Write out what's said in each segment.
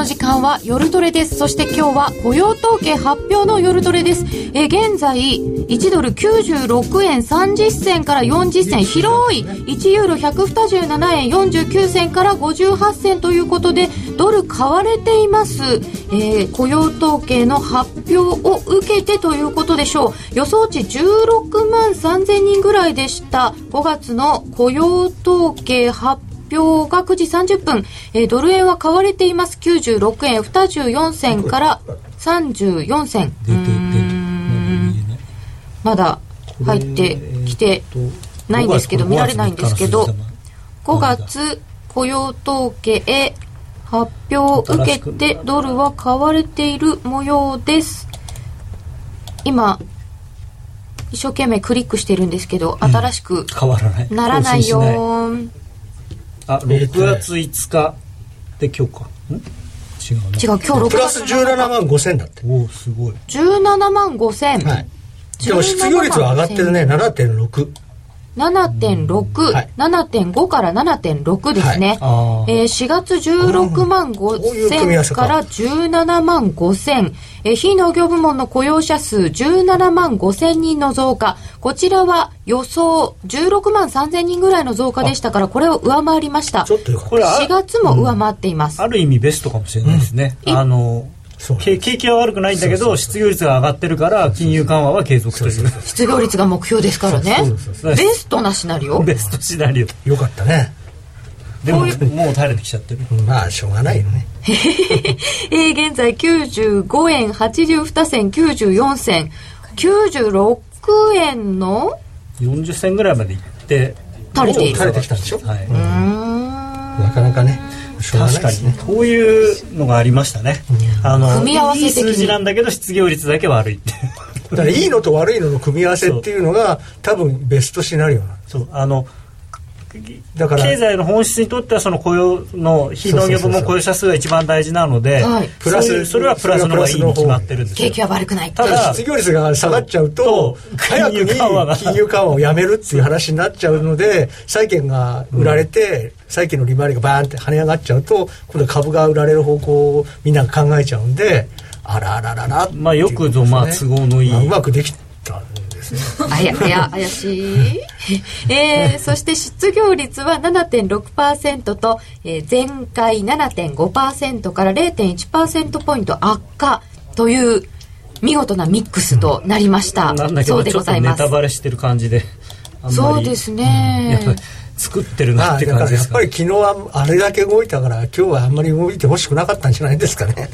の時間は夜トレです。そして今日は雇用統計発表の夜トレです。え現在1ドル96円30銭から40銭。広い。1ユーロ127円49銭から58銭ということでドル買われています、えー、雇用統計の発表を受けてということでしょう。予想値16万3000人ぐらいでした。5月の雇用統計発表が9時30分、えー、ドル円は買われています。96円。24銭から34銭。まだ入ってきてないんですけど見られないんですけど5月雇用統計発表を受けてドルは買われている模様です。今一生懸命クリックしてるんですけど、新しくならないよあ6月5日。で今日か。ん？違う、ね、違う今日6月プラス17万5千だって。おおすごい。17万5千。はい。でも失業率は上がってるね。7.6 7.6、はい、7.5から7.6ですね、はい、えー、4月16万5千か。ら17万5千、えー、非農業部門の雇用者数17万5千人の増加。こちらは予想16万3千人ぐらいの増加でしたからこれを上回りました。ちょっとこれ4月も上回っています、うん、ある意味ベストかもしれないですね、うん、あの景気は悪くないんだけど失業率が上がってるから金融緩和は継続という。失業率が目標ですからね。ベストなシナリオ。ベストシナリオ。よかったね。でももう垂れてきちゃってる。まあしょうがないよね。えー、現在95円82銭94銭。96円の？40銭ぐらいまでいって垂れている。垂れてきたんでしょ、はい、うん。なかなかね確かにねこういうのがありましたね、あの組み合わせいい数字なんだけど失業率だけ悪いって。だからいいのと悪いのの組み合わせっていうのが多分ベストシナリオなんそうあのだから経済の本質にとってはその雇用の非農業部門雇用者数が一番大事なので、プラスそれはプラスの方がいいに決まってるんです景気は悪くないただ失業率が下がっちゃうと早くに金融緩和をやめるっていう話になっちゃうので債券が売られて、債券の利回りがバーンって跳ね上がっちゃうと今度株が売られる方向をみんな考えちゃうんであらあららら、まあよくぞまあ都合のいい、まあ、うまくでき。あや、いや、怪しい。えー、そして失業率は7.6%と、えー、前回7.5%から0.1%ポイント悪化という見事なミックスとなりました。うん、なんだけど、ちょっとネタバレしてる感じで。そうですね。うん作ってるなって感じですか、やっぱり昨日はあれだけ動いたから今日はあんまり動いてほしくなかったんじゃないですかね。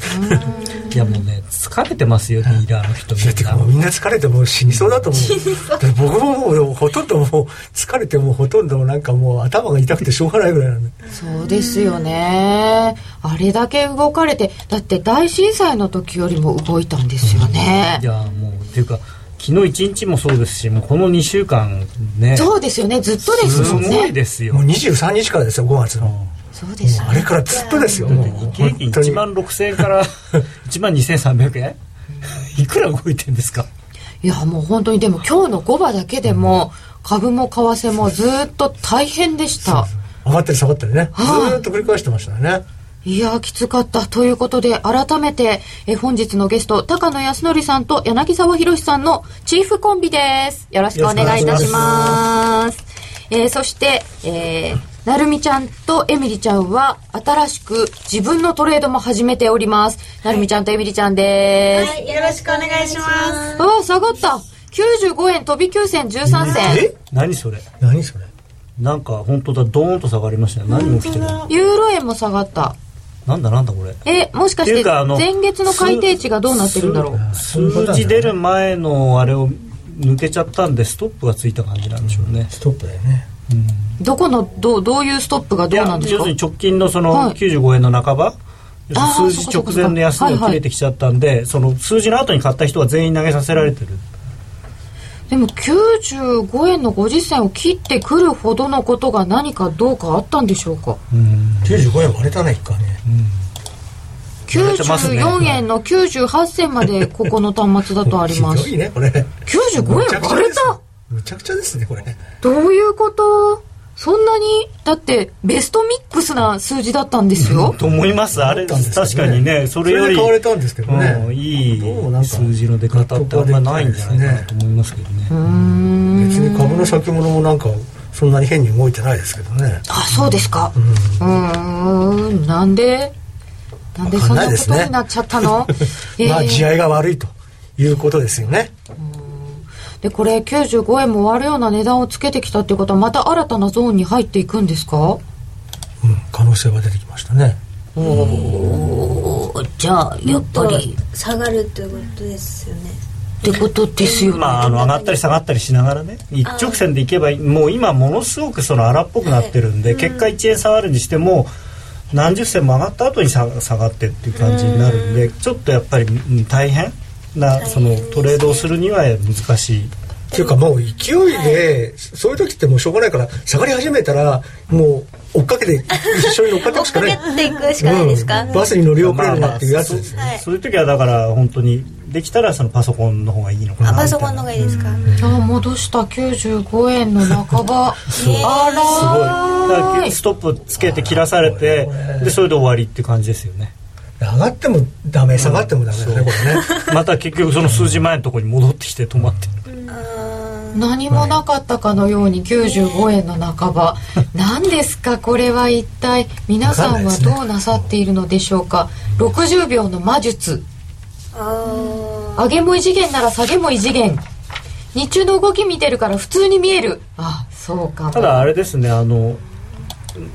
いやもうね疲れてますよディーラーの人みんな。みんな疲れてもう死にそうだと思う。僕ももうほとんどもう疲れてもうほとんどなんかもう頭が痛くてしょうがないぐらいなんで。そうですよね。あれだけ動かれてだって大震災の時よりも動いたんですよね、いやもうっていうか昨日一日もそうですしもうこの2週間ね。そうですよね。ずっとですもんね。すごいですよ。もう23日からですよ5月の、そうです、ね、あれからずっとですよもう。日経平均1万6000円から 1万2300円？いくら動いてんですか？いやもう本当にでも今日の5場だけでも、株も為替もずっと大変でした。上がったり下がったりね。ずっと繰り返してましたねいやきつかったということで改めてえ本日のゲスト高野康則さんと柳沢博さんのチーフコンビですよろしくお願いいたしますえー、そして、えー、なるみちゃんとエミリちゃんは新しく自分のトレードも始めております。なるみちゃんとエミリちゃんです。はい、よろしくお願いします。あ、下がった。95円飛び9銭13銭。え？何それ？何それ？なんか本当だドーンと下がりましたね。何起きてるユーロ円も下がった。なんだなんだこれ。えもしかして前月の改定値がどうなってるんだろう？数字出る前のあれを抜けちゃったんでストップがついた感じなんでしょうね。ストップだよね、うん、どこのどどういうストップがどうなんですか？要するに直近のその95円の半ば、はい、数字直前の安値を切れてきちゃったんで、その数字の後に買った人は全員投げさせられてるでも95円の50銭を切ってくるほどのことが何かどうかあったんでしょうか？うん95円割れたね一回ね、94円の98銭までここの端末だとあります。ひどいねこれ。95円割れた？むちゃくちゃですねこれ。どういうこと？そんなにだってベストミックスな数字だったんですよ、と思います。あれ、ね、確かにねそれより。買われたんですけどね、うん、いい数字の出方ってあんまないんじゃないかなと思いますけどね。別に株の先物もなんかそんなに変に動いてないですけどね。あそうですか。うん。なんでなんでそんなことになっちゃったの、ね、まあ地合いが悪いということですよねでこれ95円も割るような値段をつけてきたっていうことはまた新たなゾーンに入っていくんですか？うん可能性が出てきましたね。おおじゃあやっぱり下がるってことですよね。ってことですよね、まあ、あの上がったり下がったりしながらね一直線でいけばもう今ものすごくその荒っぽくなってるんで、はい、結果1円下がるにしても何十銭も上がった後に下がってっていう感じになるんでちょっとやっぱり大変なそのトレードをするには難しい。っていうかもう勢いでそういう時ってもうしょうがないから下がり始めたらもう追っかけて一緒に乗っかっていくしかない。追っかけていくしかないですか、うん、バスに乗り遅れるなっていうやつですね、まあまあ、そういう時はだから本当にできたらそのパソコンの方がいいのかな。パソコンの方がいいですか、じゃあ戻した。95円の半ば。あ らすごい。ストップつけて切らされてでそれで終わりっていう感じですよね上がってもダメ下がってもダメだね、うん、これね。また結局その数字前のところに戻ってきて止まってる、何もなかったかのように95円の半ば。何ですか？これは一体？皆さんはどうなさっているのでしょうか？か、ね、60秒の魔術。上げも異次元なら下げも異次元。日中の動き見てるから普通に見える。あそうか。ただあれですねあの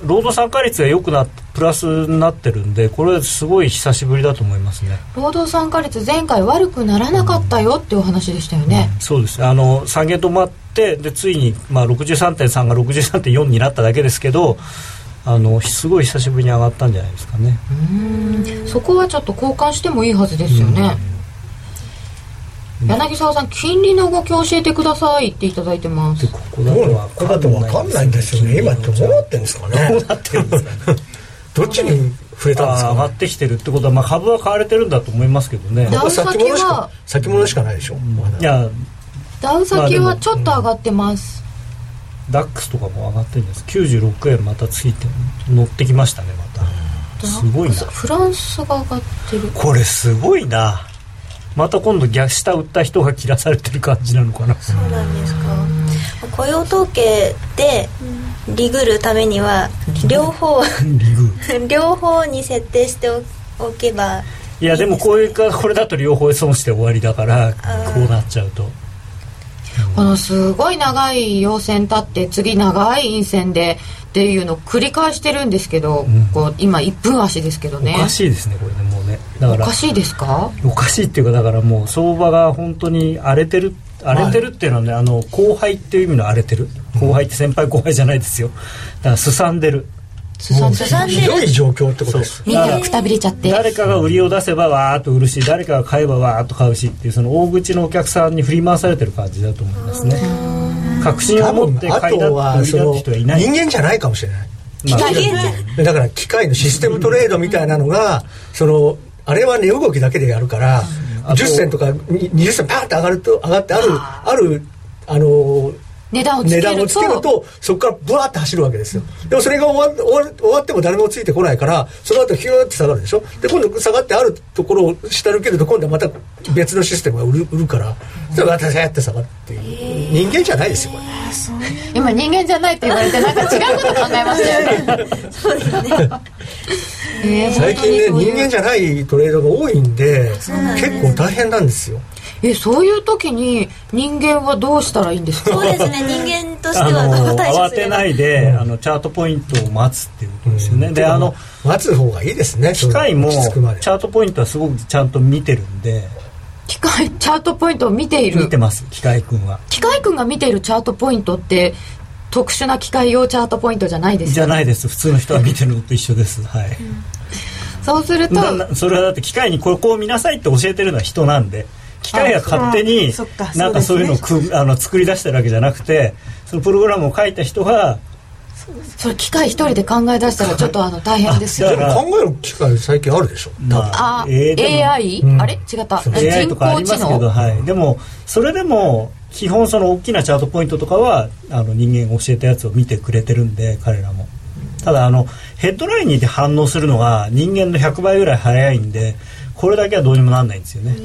労働参加率が良くなってプラスになってるんでこれすごい久しぶりだと思いますね。労働参加率前回悪くならなかったよっていうお話でしたよね、うん、そうです。あの下げ止まってでついに、まあ、63.3が63.4になっただけですけどあのすごい久しぶりに上がったんじゃないですかね。うん。そこはちょっと交換してもいいはずですよね、うん柳沢さん金利の動き教えてくださいっていただいてます。ここだとここだと分かんないんですよ。ね今どうなってんですかね。どうなってるんですかどっちに増えたんですか、ね、上がってきてるってことは、まあ、株は買われてるんだと思いますけどね。ダウ先物しか先物しかないでしょ、うん、いやダウ先はちょっと上がってます、ダックスとかも上がってるんです。96円またついて乗ってきましたねまた。すごいな。フランスが上がってる。これすごいなまた今度逆下売った人が切らされてる感じなのかな。そうなんですか。雇用統計でリグるためには両方 両方に設定しておけばいやでもこういうかこれだと両方損して終わりだからこうなっちゃうと。このすごい長い陽線立って次長い陰線でっていうのを繰り返してるんですけど、うん、こう今1分足ですけどね。おかしいですねこれねもうね。だからおかしいですか？おかしいっていうかだからもう相場が本当に荒れてる荒れてるっていうのはね、はい、あの後輩っていう意味の荒れてる。後輩って先輩後輩じゃないですよ。だからすさんでるすさん。でるひどい状況ってことです。みんなくたびれちゃって。誰かが売りを出せばわーっと売るし誰かが買えばわーっと買うしっていうその大口のお客さんに振り回されてる感じだと思いますね。確信を持って買いだって売りだって人はいない人間じゃないかもしれない。まあ、だから機械のシステムトレードみたいなのがそのあれは値動きだけでやるから10銭とか20銭パーって上がると上がってあるあるあの値段をつけると。そこからブワーって走るわけですよ。でもそれが終わ終わ終わっても誰もついてこないからその後ヒューって下がるでしょ。で今度下がってあるところを下抜けると今度はまた別のシステムが売る売るから。それまたやって下がって人間じゃないですよこれ。今人間じゃないって言われてなんか違うこと考えましたよね。そうですね。最近ね人間じゃないトレードが多いんで結構大変なんですよえそういう時に人間はどうしたらいいんですか？そうですね。人間としてはどう対処すれば慌てないで、あのチャートポイントを待つっていうことですよね、うん、であの待つ方がいいですね。機械もチャートポイントはすごくちゃんと見てるんで。機械チャートポイントを見ている。見てます機械君は。機械君が見ているチャートポイントって特殊な機械用チャートポイントじゃないです、ね、じゃないです。普通の人が見てるのと一緒です。はい、うん、そうするとそれはだって機械にここを見なさいって教えてるのは人なんで機械が勝手になんかそういうのをくあの作り出してるわけじゃなくてそのプログラムを書いた人がそれ機械一人で考え出したら ちょっとあの大変ですよ。でも考える機械最近あるでしょ、まあ、あ AI、うん、あれ？違った。AI とかありますけど、はい、でもそれでも基本その大きなチャートポイントとかはあの人間が教えたやつを見てくれてるんで彼らも。ただあのヘッドラインに反応するのが人間の100倍ぐらい早いんでこれだけはどうにもなんないんですよね。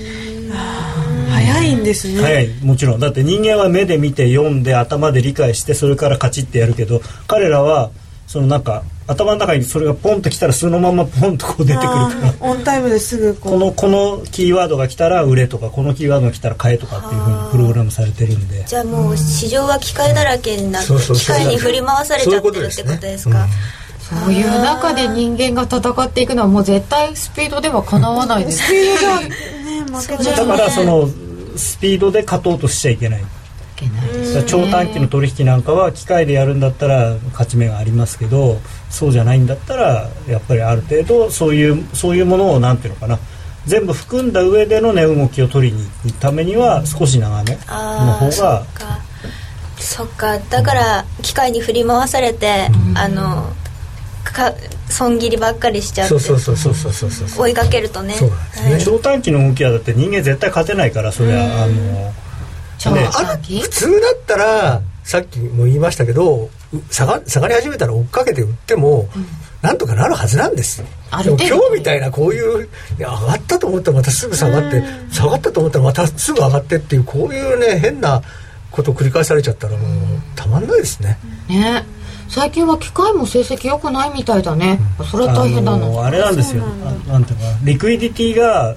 早いんですね。早い。もちろん。だって人間は目で見て読んで頭で理解してそれからカチッてやるけど彼らはそのなんか頭の中にそれがポンときたらそのままポンとこう出てくるから。オンタイムですぐここのこのキーワードが来たら売れとかこのキーワードが来たら買えとかっていうふうにプログラムされてるんで。じゃあもう市場は機械だらけになって機械に振り回されちゃってるってことですか？そういう中で人間が戦っていくのはもう絶対スピードではかなわないです。スピードがねだうからそのスピードで勝とうとしちゃいけない。だから長短期の取引なんかは機械でやるんだったら勝ち目がありますけどそうじゃないんだったらやっぱりある程度そういうそういうものをなんていうのかな。全部含んだ上での値動きを取りに行くためには少し長めのああそ方がっか。そっか。だから機械に振り回されて、あのか損切りばっかりしちゃってそうそうそうそうそうそうそう。追いかけるとね。そうなんですね。はい。長短期の動きはだって人間絶対勝てないからそれはあの長ね短期普通だったらさっきも言いましたけどう下が下がり始めたら追っかけて売っても、なんとかなるはずなんですよ。でも今日みたいなこういう上がったと思ったらまたすぐ下がって下がったと思ったらまたすぐ上がってっていうこういうね変なこと繰り返されちゃったらもうたまん。ないですね、ね最近は機械も成績良くないみたいだね。それは大変だな。あれなんですよ。あなんていうのかなリクイディティが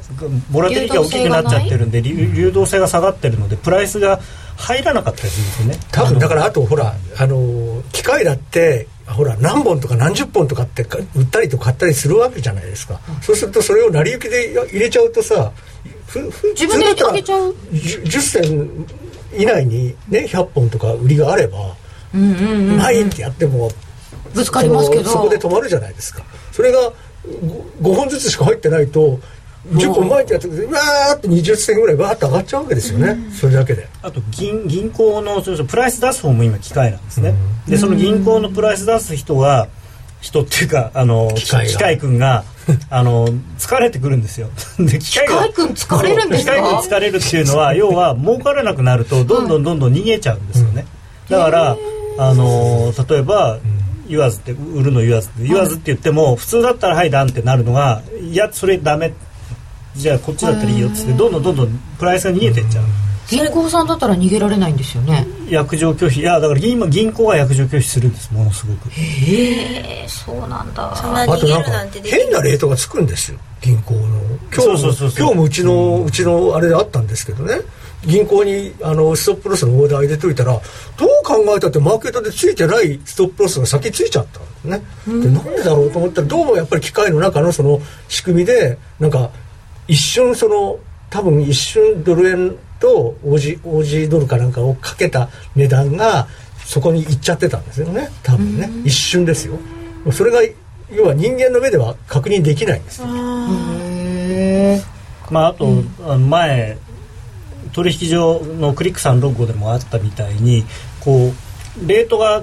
ボラティリティが大きくなっちゃってるんで流流動性が下がってるのでプライスが入らなかったりするんですよね。多分だからあとほらあの機械だってほら何本とか何十本とかってか売ったりと買ったりするわけじゃないですか、そうするとそれを成り行きで入れちゃうとさふふ自分で普通だったら上げちゃう 10, 10銭以内にね100本とか売りがあれば、うんうんうんないってやってもぶつかりますけど。そこで止まるじゃないですか。それが 5, 本ずつしか入ってないと10本前ってやってうわーって20銭ぐらいバーッと上がっちゃうわけですよね、それだけで。あと銀銀行のそうそうプライス出す方も今機械なんですね、でその銀行のプライス出す人が人っていうかあの機械が。機械君が あの疲れてくるんですよ。で機械が機械君疲れるんですか？機械君疲れるっていうのは要は儲からなくなるとどんどんどんどん逃げちゃうんですよね、だからあの例えば、言わずって売るの言わずって言わずって言っても普通だったら「はいダン」ってなるのが「いやそれダメ」じゃあこっちだったらいいよっつってどんどんどんどんプライスが逃げてっちゃう。銀行さんだったら逃げられないんですよね。約定拒否。いやだから今銀行は約定拒否するんですものすごく。ええそうなんだ。そんな逃げるあとなんて変なレートがつくんですよ銀行の。今日もそうそうそう。そう今日もうちのうちのあれであったんですけどね銀行にあのストップロスのオーダー入れといたらどう考えたってマーケットでついてないストップロスが先ついちゃったんですねでなんでだろうと思ったらどうもやっぱり機械の中のその仕組みでなんか一瞬その多分一瞬ドル円と OG, OG ドルかなんかをかけた値段がそこに行っちゃってたんですよね。多分ね。一瞬ですよ。それが要は人間の目では確認できないんですよ。へえまああと、あの前取引所のクリックさんロゴでもあったみたいにこうレートが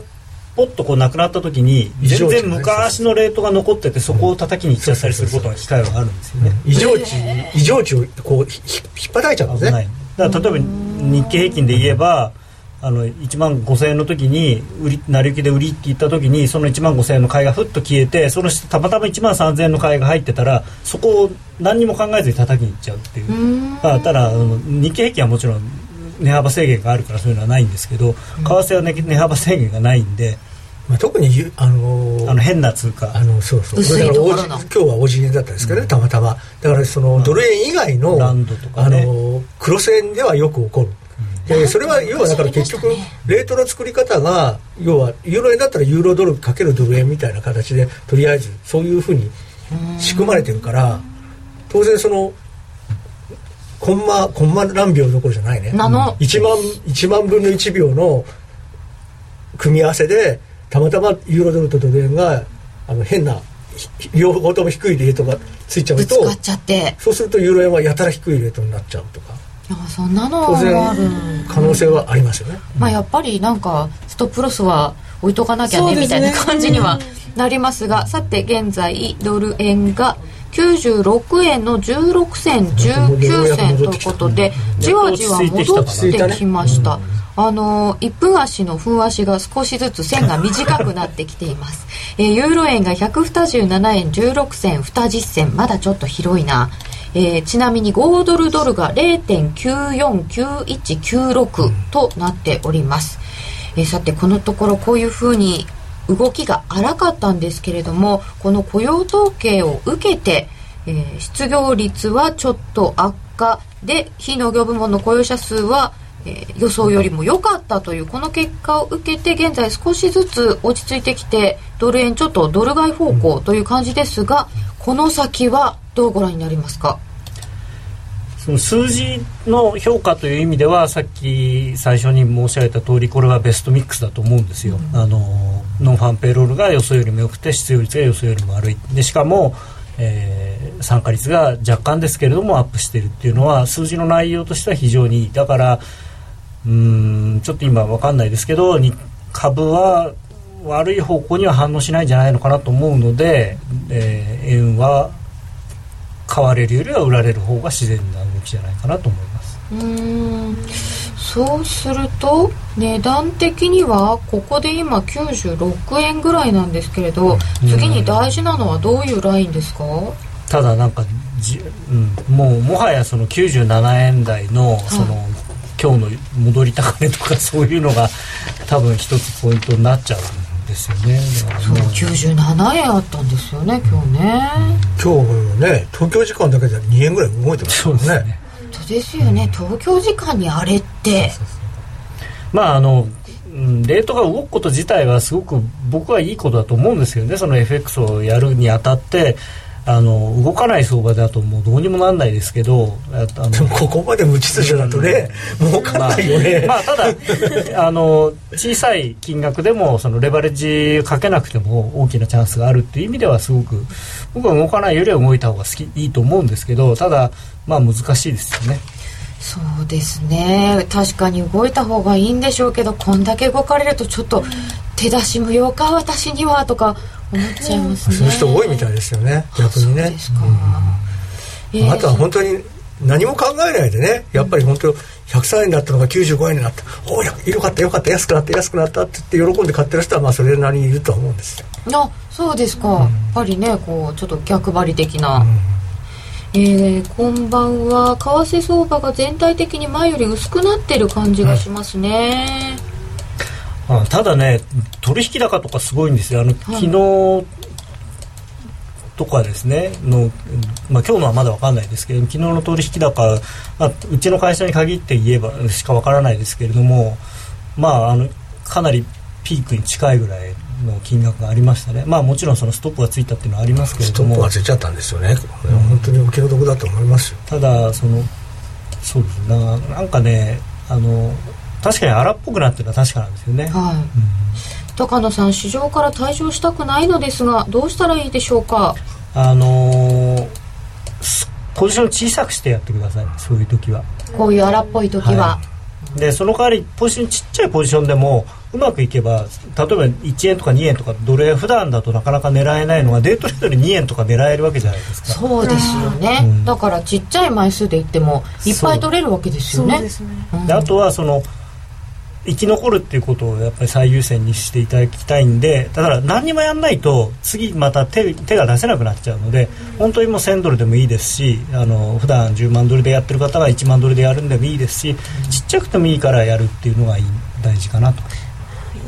ポッとこうなくなった時に全然昔のレートが残っててそこを叩きに行っちゃったりすることが機会はあるんですよね。異常値異常値をこう引っ張られちゃうんです危ない。ねだから例えば日経平均で言えばあの1万5000円の時に売り成り行きで売りって言った時にその1万5000円の買いがふっと消えてその下たまたま1万3000円の買いが入ってたらそこを何にも考えずに叩きに行っちゃうっていう。あただあの日経平均はもちろん値幅制限があるからそういうのはないんですけど為替は、ね、値幅制限がないんでまあ、特にゆあのーあの変な通貨。あのそうそう。薄いだからところの。おじ今日はおじ円だったんですけどね、たまたま。だからそのドル円以外のランドとかあねのクロス円ではよく起こる、でそれは要はだから結局レートの作り方が要はユーロ円だったらユーロドルかけるドル円みたいな形でとりあえずそういうふうに仕組まれてるから当然そのコンマコンマ何秒どころじゃないね。ナノ1万1万分の1秒の組み合わせでたまたまユーロドルとドル円があの変なひ両方とも低いレートがついちゃうとぶつかっちゃって。そうするとユーロ円はやたら低いレートになっちゃうとかあそんなの当がある。然可能性はありますよね。まあやっぱりなんかストップロスは置いとかなきゃねねみたいな感じにはなりますがさて現在ドル円が96円の16銭19銭ということでじわじわ戻ってきました、あの1分足の分足が少しずつ線が短くなってきています、えー、ユーロ円が127円16銭20銭。まだちょっと広いなえー、ちなみに5ドルドルが0.949196となっております、えー、さてこのところこういうふうに動きが荒かったんですけれどもこの雇用統計を受けて、えー、失業率はちょっと悪化で非農業部門の雇用者数は、え、予想よりも良かったというこの結果を受けて現在少しずつ落ち着いてきてドル円ちょっとドル買い方向という感じですがこの先はどうご覧になりますか？その数字の評価という意味ではさっき最初に申し上げた通りこれはベストミックスだと思うんですよ、うん、あのノンファンペイロールが予想よりも良くて失業率が予想よりも悪い。でしかも、えー、参加率が若干ですけれどもアップしているっていうのは数字の内容としては非常にいい。だからうんちょっと今分かんないですけど株は悪い方向には反応しないんじゃないのかなと思うので、えー、円は買われるよりは売られる方が自然な動きじゃないかなと思いますうんそうすると値段的にはここで今96円ぐらいなんですけれど次に大事なのはどういうラインですかただなんかじ、うん、もうもはやその97円台のその、はい、今日の戻り高値とかそういうのが多分一つポイントになっちゃうですよね。そう97円あったんですよね今日ね、今日ね東京時間だけで2円ぐらい動いてますねね。本当ですよね、東京時間にあれって。まああのレートが動くこと自体はすごく僕はいいことだと思うんですよね。その FX をやるにあたってあの動かない相場だともうどうにもなんないですけどあのでも ここまで無秩序だとね、うん、儲かんないよね、まあ、まあ、ただあの小さい金額でもそのレバレッジかけなくても大きなチャンスがあるっていう意味ではすごく僕は動かないよりは動いた方が好きいいと思うんですけどただまあ難しいですよね。そうですね。確かに動いた方がいいんでしょうけどこんだけ動かれるとちょっと手出し無用か私にはとか思っちゃいますね。そういう人多いみたいですよね逆にね。うん、あとは本当に何も考えないでね。やっぱり本当103円だったのが95円になった。おおよかったよかった。安くなった安くなったって言って喜んで買ってる人はまあそれなりにいると思うんですよ。あそうですか、うん、やっぱりねこうちょっと逆張り的な、うん、えー、こんばんは。為替相場が全体的に前より薄くなってる感じがしますね、あただね取引高とかすごいんですよ。あの、昨日とかですねの、まあ、今日のはまだ分かんないですけど昨日の取引高、まあ、うちの会社に限って言えばしか分からないですけれどもまああのかなりピークに近いぐらいの金額がありましたね。まあもちろんそのストップがついたっていうのはありますけれども。ストップがついちゃったんですよね。これは本当にお気の毒だと思いますよ。ただそのそうです。ねなんかねあの確かに荒っぽくなってるのは確かなんですよね、はい。うん、高野さん市場から退場したくないのですがどうしたらいいでしょうか？あのー、ポジション小さくしてやってくださいそういう時は。こういう荒っぽい時は、はい、でその代わりポジションちっちゃいポジションでもうまくいけば例えば1円とか2円とかドル円普段だとなかなか狙えないのがデートレードで2円とか狙えるわけじゃないですか。そうですよね、うん、だからちっちゃい枚数でいってもいっぱい取れるわけですよね。で、あとはその生き残るっていうことをやっぱり最優先にしていただきたいんでだから何にもやんないと次また手手が出せなくなっちゃうので本当にもう1000ドルでもいいですしあの普段10万ドルでやってる方は1万ドルでやるんでもいいですしちっちゃくてもいいからやるっていうのがいい大事かなと。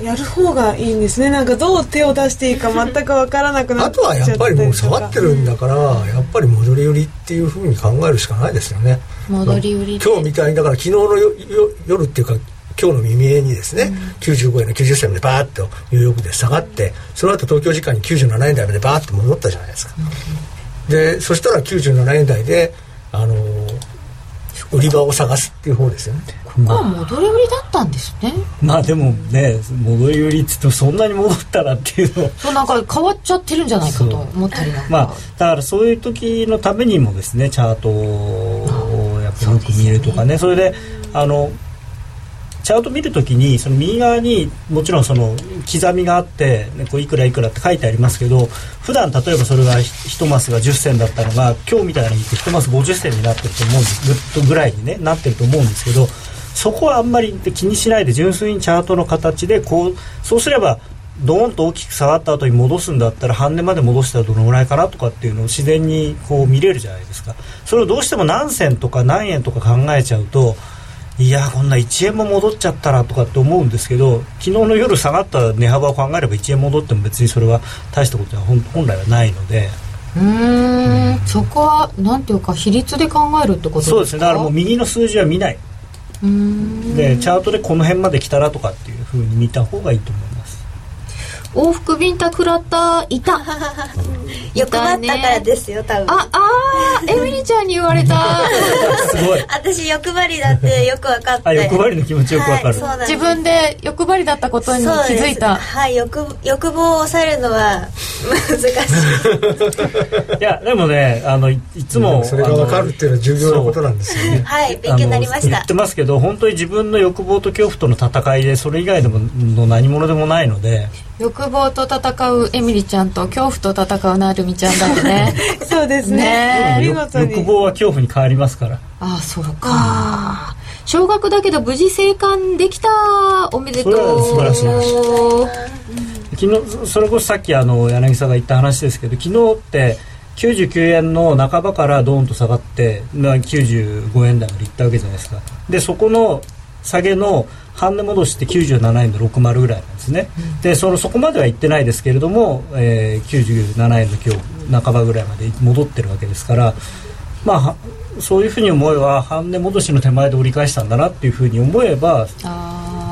やる方がいいんですね。なんかどう手を出していいか全く分からなくなっちゃあとはやっぱりもう下がってるんだから、やっぱり戻り売りっていうふうに考えるしかないですよね。戻り売り今日みたいにだから昨日の夜っていうか今日の未明にですね、うん、95円の90銭までバーッとニューヨークで下がってその後東京時間に97円台までバーッと戻ったじゃないですか、うん、でそしたら97円台であの売り場を探すっていう方ですよね。ここは戻り売りだったんですね。まあでもね戻り売りっつってそんなに戻ったらっていうのそうなんか変わっちゃってるんじゃないかと思ったりまあだからそういう時のためにもですねチャートをやっぱりよく見るとかね。それであのチャート見るときにその右側にもちろんその刻みがあって、ね、こういくらいくらって書いてありますけど普段例えばそれが1マスが10銭だったのが今日みたいに1マス50銭になってると思うんですぐっとぐらいに、ね、なってると思うんですけどそこはあんまり気にしないで純粋にチャートの形でこうそうすればドーンと大きく下がった後に戻すんだったら半値まで戻したらどのぐらいかなとかっていうのを自然にこう見れるじゃないですか。それをどうしても何銭とか何円とか考えちゃうといやこんな1円も戻っちゃったらとかって思うんですけど昨日の夜下がった値幅を考えれば1円戻っても別にそれは大したことは本来はないので。うん、そこはなんていうか比率で考えるってことですか？そうですね。だからもう右の数字は見ない。でチャートでこの辺まで来たらとかっていうふうに見た方がいいと思います往復ビンタ食らった？いた。欲張ったからですよ多分。ああエミリちゃんに言われた。すごい。私欲張りだってよく分かって。あ欲張りの気持ちよく分かる、はい、自分で欲張りだったことに気づいた。はい欲欲望を抑えるのは難しい。いやでもねあのいつもそれが分かるっていうのは重要なことなんですよね。はい勉強になりました。言ってますけど本当に自分の欲望と恐怖との戦いでそれ以外でもの何者でもないので欲望と戦うエミリちゃんと恐怖と戦うなるみちゃんだってね。そうですね。見事に。欲望は恐怖に変わりますから。ああそうか。小学だけど無事生還できたおめでとう。素晴らしい昨日それこそさっきあの柳さんが言った話ですけど昨日って99円の半ばからドーンと下がって95円台までいったわけじゃないですか。でそこの下げの半値戻しって97円の60ぐらいなんですね、うん、でそのそこまでは行ってないですけれども、えー、97円の今日半ばぐらいまで戻ってるわけですからまあそういうふうに思えば半値戻しの手前で折り返したんだなっていうふうに思えば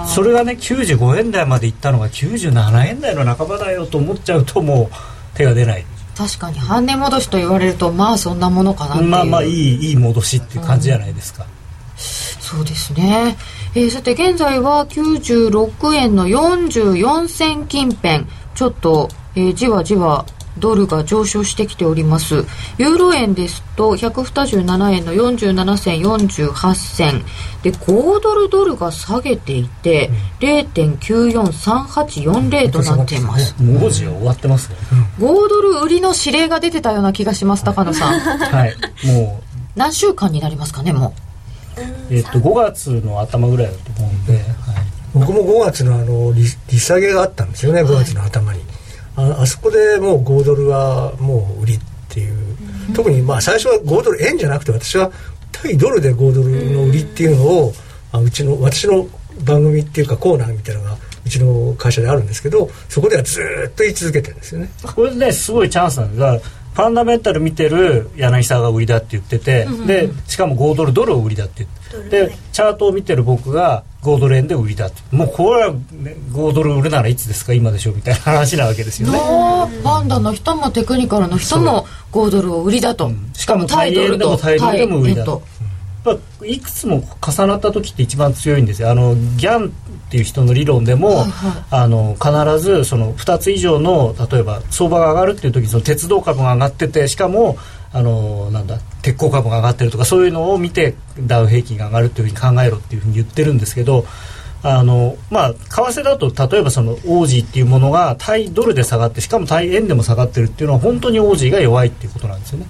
それがね95円台までいったのが97円台の半ばだよと思っちゃうともう手が出ない。確かに半値戻しと言われるとまあそんなものかなっていう。まあまあいいいい戻しっていう感じじゃないですか、うん。そうですね、えー、さて現在は96円の44銭近辺。ちょっと、えー、じわじわドルが上昇してきております。ユーロ円ですと127円の47銭48銭。で5ドルドルが下げていて、うん、0.943840となっています。文字は終わってますね、5ドル売りの指令が出てたような気がします高野さん。はい。もう。何週間になりますかねもうえっと、5月の頭ぐらいだと思うんで、はい、僕も5月のあの利利下げがあったんですよね5月の頭に、はい、ああそこでもう5ドルはもう売りっていう、うん、特にまあ最初は5ドル円じゃなくて私は対ドルで5ドルの売りっていうのを、あうちの私の番組っていうかコーナーみたいなのがうちの会社であるんですけどそこではずっと言い続けてるんですよね。これねすごいチャンスなんですファンダメンタル見てる柳沢が売りだって言ってて、うんうん、でしかも5ドルドルを売りだって言ってでチャートを見てる僕が5ドル円で売りだって。もうこれは、ね、5ドル売るならいつですか今でしょみたいな話なわけですよね。ファンダの人もテクニカルの人も5ドルを売りだと、うん、しかも対円でも対ドルでも売りだと、いくつも重なった時って一番強いんですよあのギャンっていう人の理論でも、はいはい、あの必ずその2つ以上の例えば相場が上がるっていう時にその鉄道株が上がっててしかもあのなんだ鉄鋼株が上がってるとかそういうのを見てダウ平均が上がるっていうふうに考えろっていうふうに言ってるんですけどあのまあ為替だと例えばそのオージーっていうものが対ドルで下がってしかも対円でも下がってるっていうのは本当にオージーが弱いっていうことなんですよね。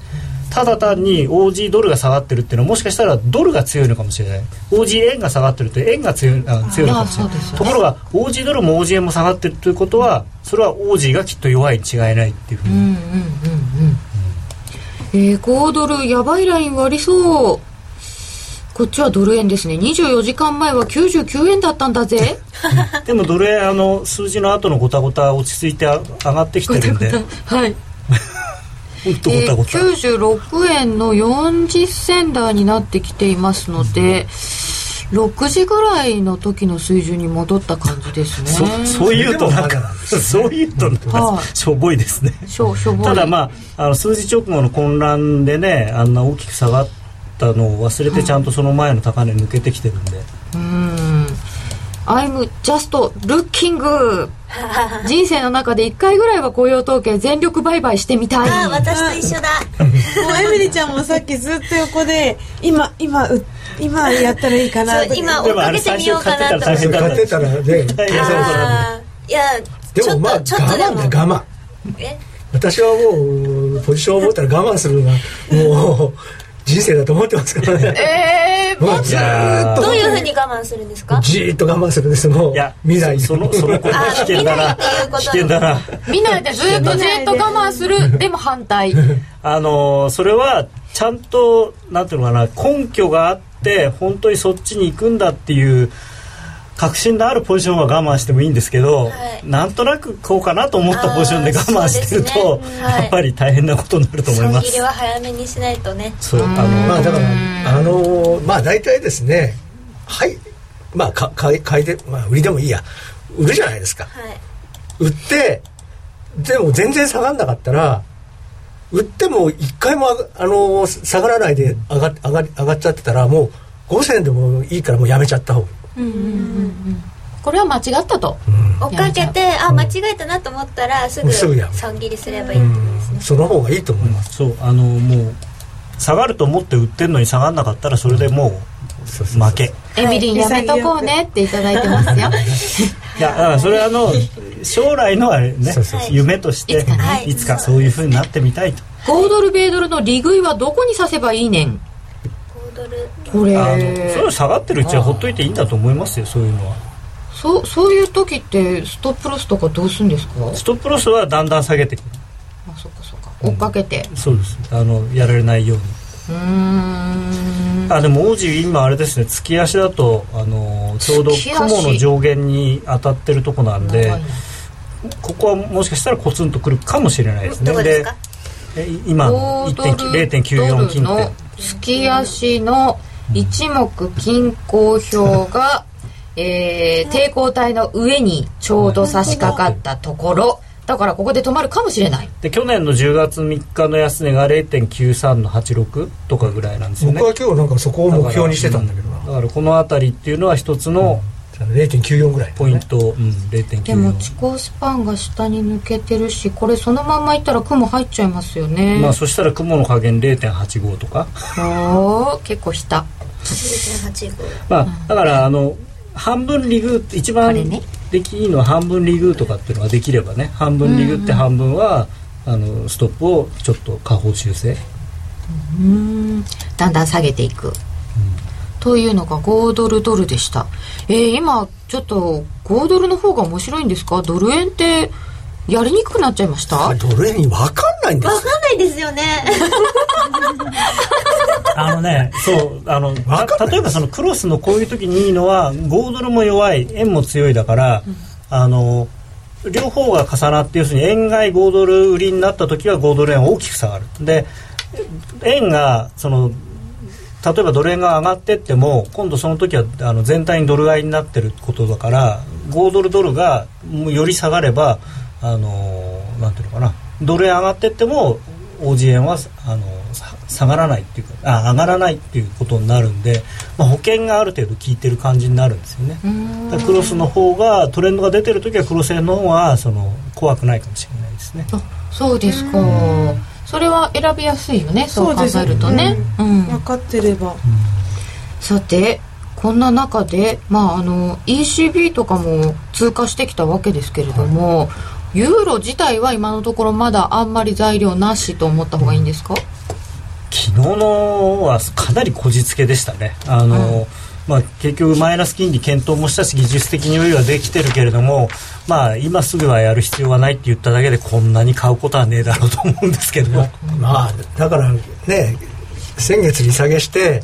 ただ単に OG ドルが下がってるっていうのはもしかしたらドルが強いのかもしれない。OG 円が下がってると円が強いあ強いのかもしれない、ね、ところが OG ドルも OG 円も下がってるということはそれは OG がきっと弱いに違いないっていうふうに、うんうんうんうん。えー、5ドルやばいライン割りそう。こっちはドル円ですね。24時間前は99円だったんだぜ。でもドル円あの数字の後のごたごた落ち着いて上がってきてるんで。はいえー、96円の40銭台になってきていますので、6時ぐらいの時の水準に戻った感じですね。そそういうとなんかそういうとなんかしょぼいですね。しょしょぼい。ただまああの数字直後の混乱でねあんな大きく下がったのを忘れてちゃんとその前の高値抜けてきてるんで。うん。I'm just looking 人生の中で1回ぐらいは雇用統計全力売買してみたい。あ私と一緒だ。もうエミリちゃんもさっきずっと横で今今売今やったらいいかな今追っかけてみようかなと。思って買ってたらねいやでも。まあ我慢だ我慢。え？私はもうポジションを持ったら我慢するのがもう人生だと思ってますからね。え えー、もうずっと。どういうふうに我慢するんですか？じーっと我慢するんです。もういや未来。その その危険だな。危険だな。見ないでずっとじーっと我慢する。でも反対。あのそれはちゃんとなんていうのかな根拠があって本当にそっちに行くんだっていう確信のあるポジションは我慢してもいいんですけど、はい、なんとなくこうかなと思ったポジションで我慢してると、ね はい、やっぱり大変なことになると思います。切りは早めにしないとね。そうあのまあだからあのまあ大体ですねはいまあか買い買いでまあ売りでもいいや売るじゃないですか。はい、売ってでも全然下がんなかったら。売っても一回もあの下がらないで上が上が上がっちゃってたらもう5000円でもいいからもうやめちゃった方がいい。これは間違ったと、追っかけてあ間違えたなと思ったらすぐ損切りすればいいってことですね、その方がいいと思います、そうあのもう下がると思って売ってるのに下がんなかったらそれでもう負け。エミリンやめとこうねっていただいてますよ。い。やだからそれはあの将来のあれね夢としていつかそういうふうになってみたいと。5ドル米ドルの利食いはどこにさせばいいねんこれ。あのそれ下がってるうちはほっといていいんだと思いますよそういうのは。そうそういう時ってストップロスとかどうするんですか？ストップロスはだんだん下げていくあそっかそっか。追っかけて、うん、そうです。あのやられないように。うん。あでも王子今あれですね月足だとあのちょうど雲の上限に当たってるとこなんでここはもしかしたらコツンとくるかもしれないですね。で今0.94金点月足の一目均衡表が、えー、抵抗体の上にちょうど差し掛かったところ。だからここで止まるかもしれない。で去年の10月3日の安値が0.93の86とかぐらいなんですよね。僕は今日なんかそこを目標にしてたんだけどだからこの辺りっていうのは一つの、うん0.94ぐらい、ポイント、うん、0.94でも地高スパンが下に抜けてるしこれそのままいったら雲入っちゃいますよね。まあそしたら雲の加減0.85とか。おお結構下。まあだからあの半分リグ一番できいいのは半分リグとかっていうのができればね半分リグって半分は、あのストップをちょっと下方修正。うん。だんだん下げていくというのが5ドルドルでした。えー、今、ちょっと5ドルの方が面白いんですか？ドル円ってやりにくくなっちゃいました？ドル円分かんないんです。分かんないですよね。あのね、そう、あの、例えばそのクロスのこういう時にいいのは、5ドルも弱い、円も強いだから、うん、あの、両方が重なって要するに円買い5ドル売りになった時は5ドル円大きく下がる。で円がその例えばドル円が上がってっても今度その時はあの全体にドル買いになってることだから5ドルドルがより下がればあのなんていうのかな。ドル円上がってっても OG 円はあの下がらないっていうかあ上がらないっていうことになるんで、まあ、保険がある程度効いてる感じになるんですよね。クロスの方がトレンドが出てる時はクロス円の方はその怖くないかもしれないですね。そうですかそれは選びやすいよねそう考えるとね、うん、分かってれば、さてこんな中で、まあ、あの ECB とかも通過してきたわけですけれども、はい、ユーロ自体は今のところまだあんまり材料なしと思った方がいいんですか？昨日のはかなりこじつけでしたね。あの、うんまあ、結局マイナス金利検討もしたし技術的に余裕はできてるけれども、まあ、今すぐはやる必要はないって言っただけでこんなに買うことはねえだろうと思うんですけど。まあだからね先月利下げして、はい、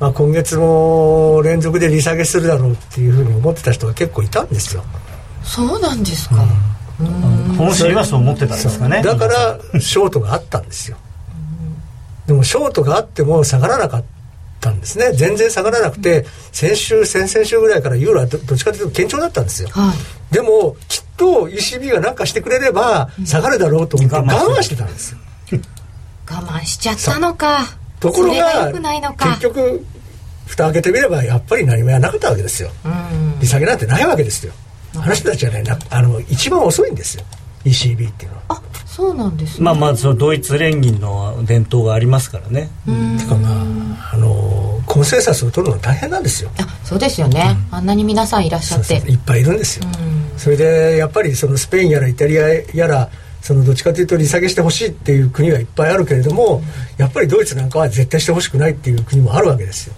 まあ、今月も連続で利下げするだろうっていうふうに思ってた人が結構いたんですよ。そうなんですか、うん、本心はそう思ってたんですかね。だからショートがあったんですよ。でもショートがあっても下がらなかったんですね。全然下がらなくて先週先々週ぐらいからユーロはどっちかというと堅調だったんですよ、はい、でもきっと ECB が何かしてくれれば下がるだろうと思って我慢してたんですよ。我慢しちゃったのか。ところが結局蓋開けてみればやっぱり何もやらなかったわけですよ、利下げなんてないわけですよ。あの人たちはねあの一番遅いんですよ。ECB っていうのは。あそうなんです、ね、まあまあそのドイツ連銀の伝統がありますからね。てかまああの今ンセンサスを取るのは大変なんですよ。あそうですよね、うん、あんなに皆さんいらっしゃって。いっぱいいるんですよ、うん、それでやっぱりそのスペインやらイタリアやらそのどっちかというと利下げしてほしいっていう国はいっぱいあるけれども、うん、やっぱりドイツなんかは絶対してほしくないっていう国もあるわけですよ、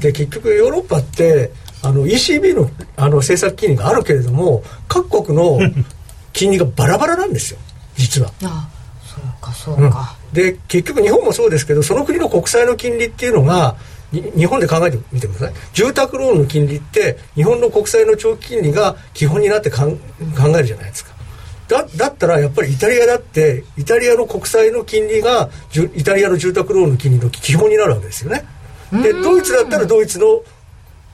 で結局ヨーロッパってあの ECB のあの政策金利があるけれども各国の 金利がバラバラなんですよ。実は。あそうかそうか、うん、で結局日本もそうですけどその国の国債の金利っていうのが日本で考えてみてください。住宅ローンの金利って日本の国債の長期金利が基本になって考えるじゃないですか。だだったらやっぱりイタリアだってイタリアの国債の金利がイタリアの住宅ローンの金利の基本になるわけですよね。でドイツだったらドイツの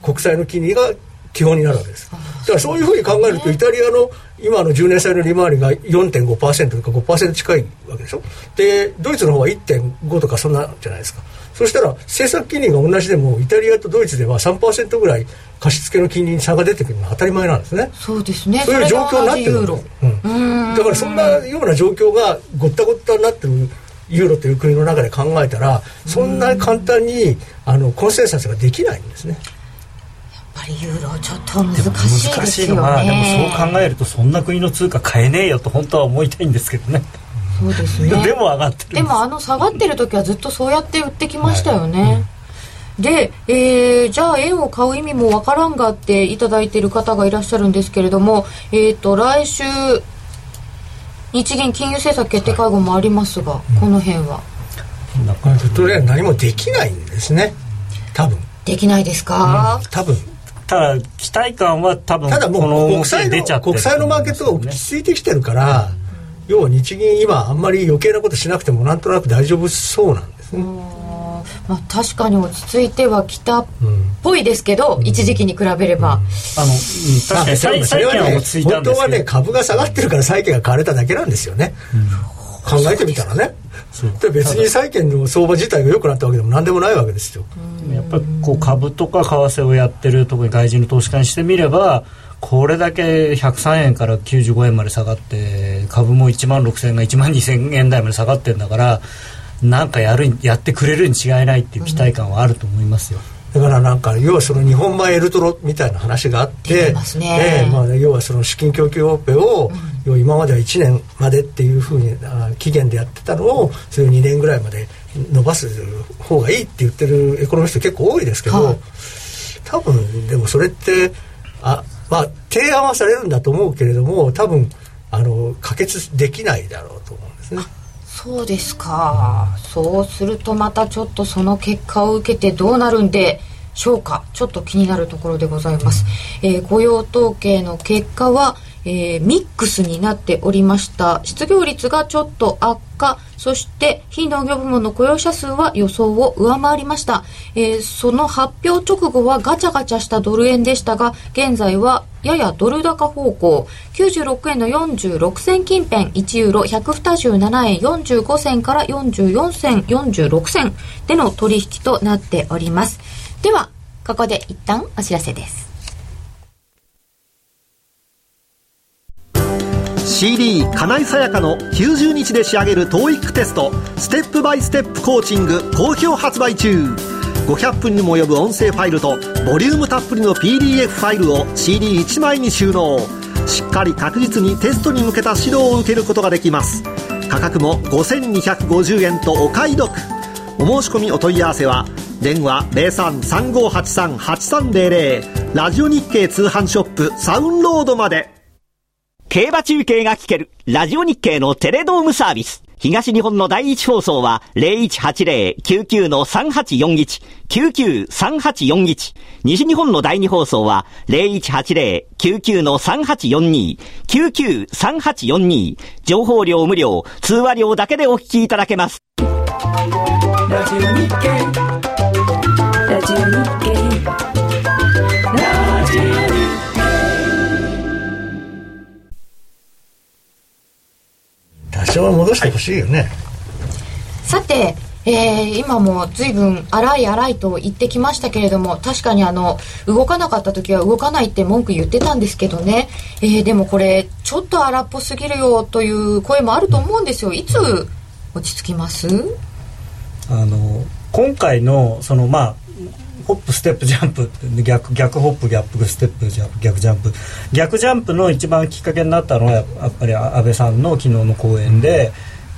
国債の金利が基本になるわけです。だからそういうふうに考えるとイタリアの今の10年債の利回りが4.5%とか5%近いわけでしょ。でドイツの方は1.5とかそんなじゃないですかそしたら政策金利が同じでもイタリアとドイツでは3%ぐらい貸し付けの金利に差が出てくるのは当たり前なんですね。そうですね。そういう状況になってる、うん、だからそんなような状況がごったごったになってるユーロという国の中で考えたらそんな簡単にあのコンセンサスができないんですね。ぱりユーロちょっと難しいですよね。難しいのはでもそう考えるとそんな国の通貨買えねえよと本当は思いたいんですけどねそうですね。でも上がってるでもあの下がってる時はずっとそうやって売ってきましたよね、はい。うんで、えー、じゃあ円を買う意味もわからんがっていただいている方がいらっしゃるんですけれども、えっ、ー、と、来週、日銀金融政策決定会合もありますが、はい、この辺は。とりあえず何もできないんですね、多分。できないですか、うん、多分。ただ期待感は多分ただもう国債の国債のマーケットが落ち着いてきてるから、要は日銀今あんまり余計なことしなくてもなんとなく大丈夫そうなんですね。まあ、確かに落ち着いてはきたっぽいですけど、うん、一時期に比べれば、うん、あの、確かに債債券は落ち着いたんです本当はね株が下がってるから債券が買われただけなんですよね、考えてみたらね。で別に債券の相場自体が良くなったわけでも何でもないわけですよ。やっぱりこう株とか為替をやってる特に外人の投資家にしてみればこれだけ103円から95円まで下がって株も1万6000円が1万2000円台まで下がってるんだからなんかやるやってくれるに違いないっていう期待感はあると思いますよ。だからなんか要はその日本米エルトロみたいな話があって、ね。えーまあ、要はその資金供給オペを、うん、今までは1年までっていうふうに期限でやってたのをそれを2年ぐらいまで伸ばす方がいいって言ってるエコノミスト結構多いですけど、はい、多分でもそれってあまあ提案はされるんだと思うけれども多分あの可決できないだろうと思うんですね。そうですか、そうするとまたちょっとその結果を受けてどうなるんでしょうか。ちょっと気になるところでございます、えー、雇用統計の結果は、えー、ミックスになっておりました。失業率がちょっと悪化。そして非農業部門の雇用者数は予想を上回りました、えー、その発表直後はガチャガチャしたドル円でしたが現在はややドル高方向。96円の46銭近辺。1ユーロ。127円45銭から44銭46銭での取引となっております。ではここで一旦お知らせです。CD 金井さやかの90日で仕上げる TOEIC テストステップバイステップコーチング好評発売中。500分にも及ぶ音声ファイルとボリュームたっぷりの PDF ファイルを CD1 枚に収納。しっかり確実にテストに向けた指導を受けることができます。価格も5250円とお買い得。お申し込みお問い合わせは電話0335838300ラジオ日経通販ショップサウンロードまで。競馬中継が聞けるラジオ日経のテレドームサービス東日本の第一放送は0180-99-3841、99-3841。西日本の第二放送は0180-99-3842、99-3842。情報量無料、通話料だけでお聞きいただけます。ラジオ日経ラジオ日経多少は戻してほしいよね、はい、さてえー、今も随分荒い荒いと言ってきましたけれども確かにあの動かなかった時は動かないって文句言ってたんですけどね、えー、でもこれちょっと荒っぽすぎるよという声もあると思うんですよ。いつ落ち着きます？あの今回のそのまあホップステップジャンプ。逆逆ホップ逆ステップジャンプ逆ジャンプ。逆ジャンプの一番きっかけになったのはやっぱり安倍さんの昨日の講演で、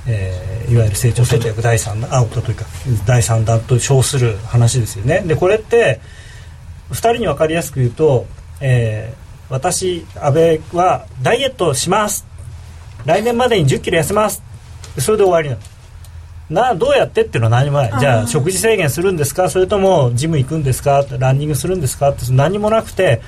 えー、いわゆる成長戦略第3弾あというか第3弾と称する話ですよね。でこれって2人に分かりやすく言うと、えー、私安倍はダイエットします。来年までに1 0キロ痩せます。それで終わりなのなどうやってっていうのは何もない。じゃあ食事制限するんですか？それともジム行くんですか？ランニングするんですか？って何もなくて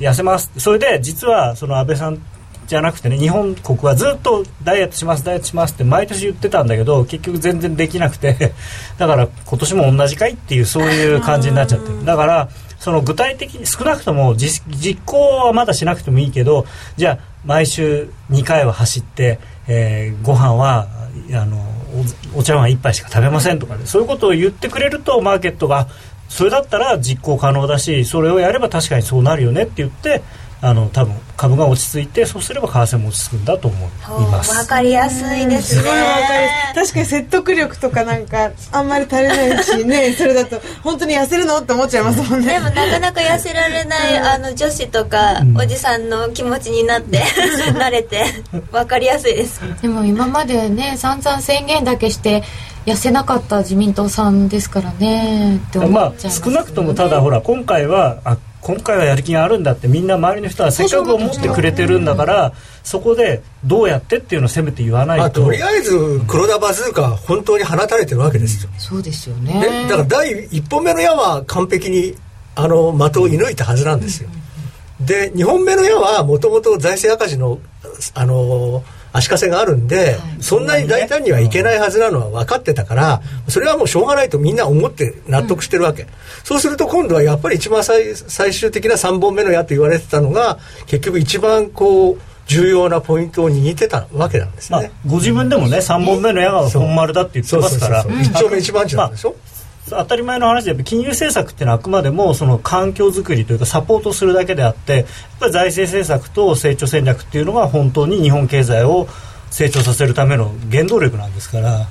痩せます。それで実はその安倍さんじゃなくてね日本国はずっとダイエットしますダイエットしますって毎年言ってたんだけど結局全然できなくて だから今年も同じかいっていうそういう感じになっちゃって。るだからその具体的に少なくとも実行はまだしなくてもいいけどじゃあ毎週2回は走って、えー、ご飯はあのお茶碗1杯しか食べませんとか、ね、そういうことを言ってくれるとマーケットがそれだったら実行可能だしそれをやれば確かにそうなるよねって言ってあの多分株が落ち着いてそうすれば為替も落ち着くんだと思います。わかりやすいですね。すごいわかり確かに説得力とかなんかあんまり足りないしね それだと本当に痩せるの？って思っちゃいますもんね。でもなかなか痩せられないあの女子とか、おじさんの気持ちになって 慣れてわかりやすいです。でも今までね散々宣言だけして痩せなかった自民党さんですからね。まあ少なくともただほら今回はあ今回はやる気があるんだってみんな周りの人はせっかく思ってくれてるんだからそこでどうやってっていうのをせめて言わないと、まあ、とりあえず黒田バズーカは本当に放たれてるわけですよ、そうですよね。だから第一本目の矢は完璧にあの的を射抜いたはずなんですよ、で2本目の矢はもともと財政赤字のあの足かせがあるんで、はい、そんなに大胆にはいけないはずなのは分かってたから、それはもうしょうがないとみんな思って納得してるわけ、うん、そうすると今度はやっぱり一番最最終的な3本目の矢と言われてたのが結局一番こう重要なポイントを握ってたわけなんですね、まあ、ご自分でもね3本目の矢が本丸だって言ってますから。一丁目一番地なんでしょ、まあ当たり前の話で金融政策っていうのはあくまでもその環境づくりというかサポートするだけであってやっぱり財政政策と成長戦略っていうのが本当に日本経済を成長させるための原動力なんですから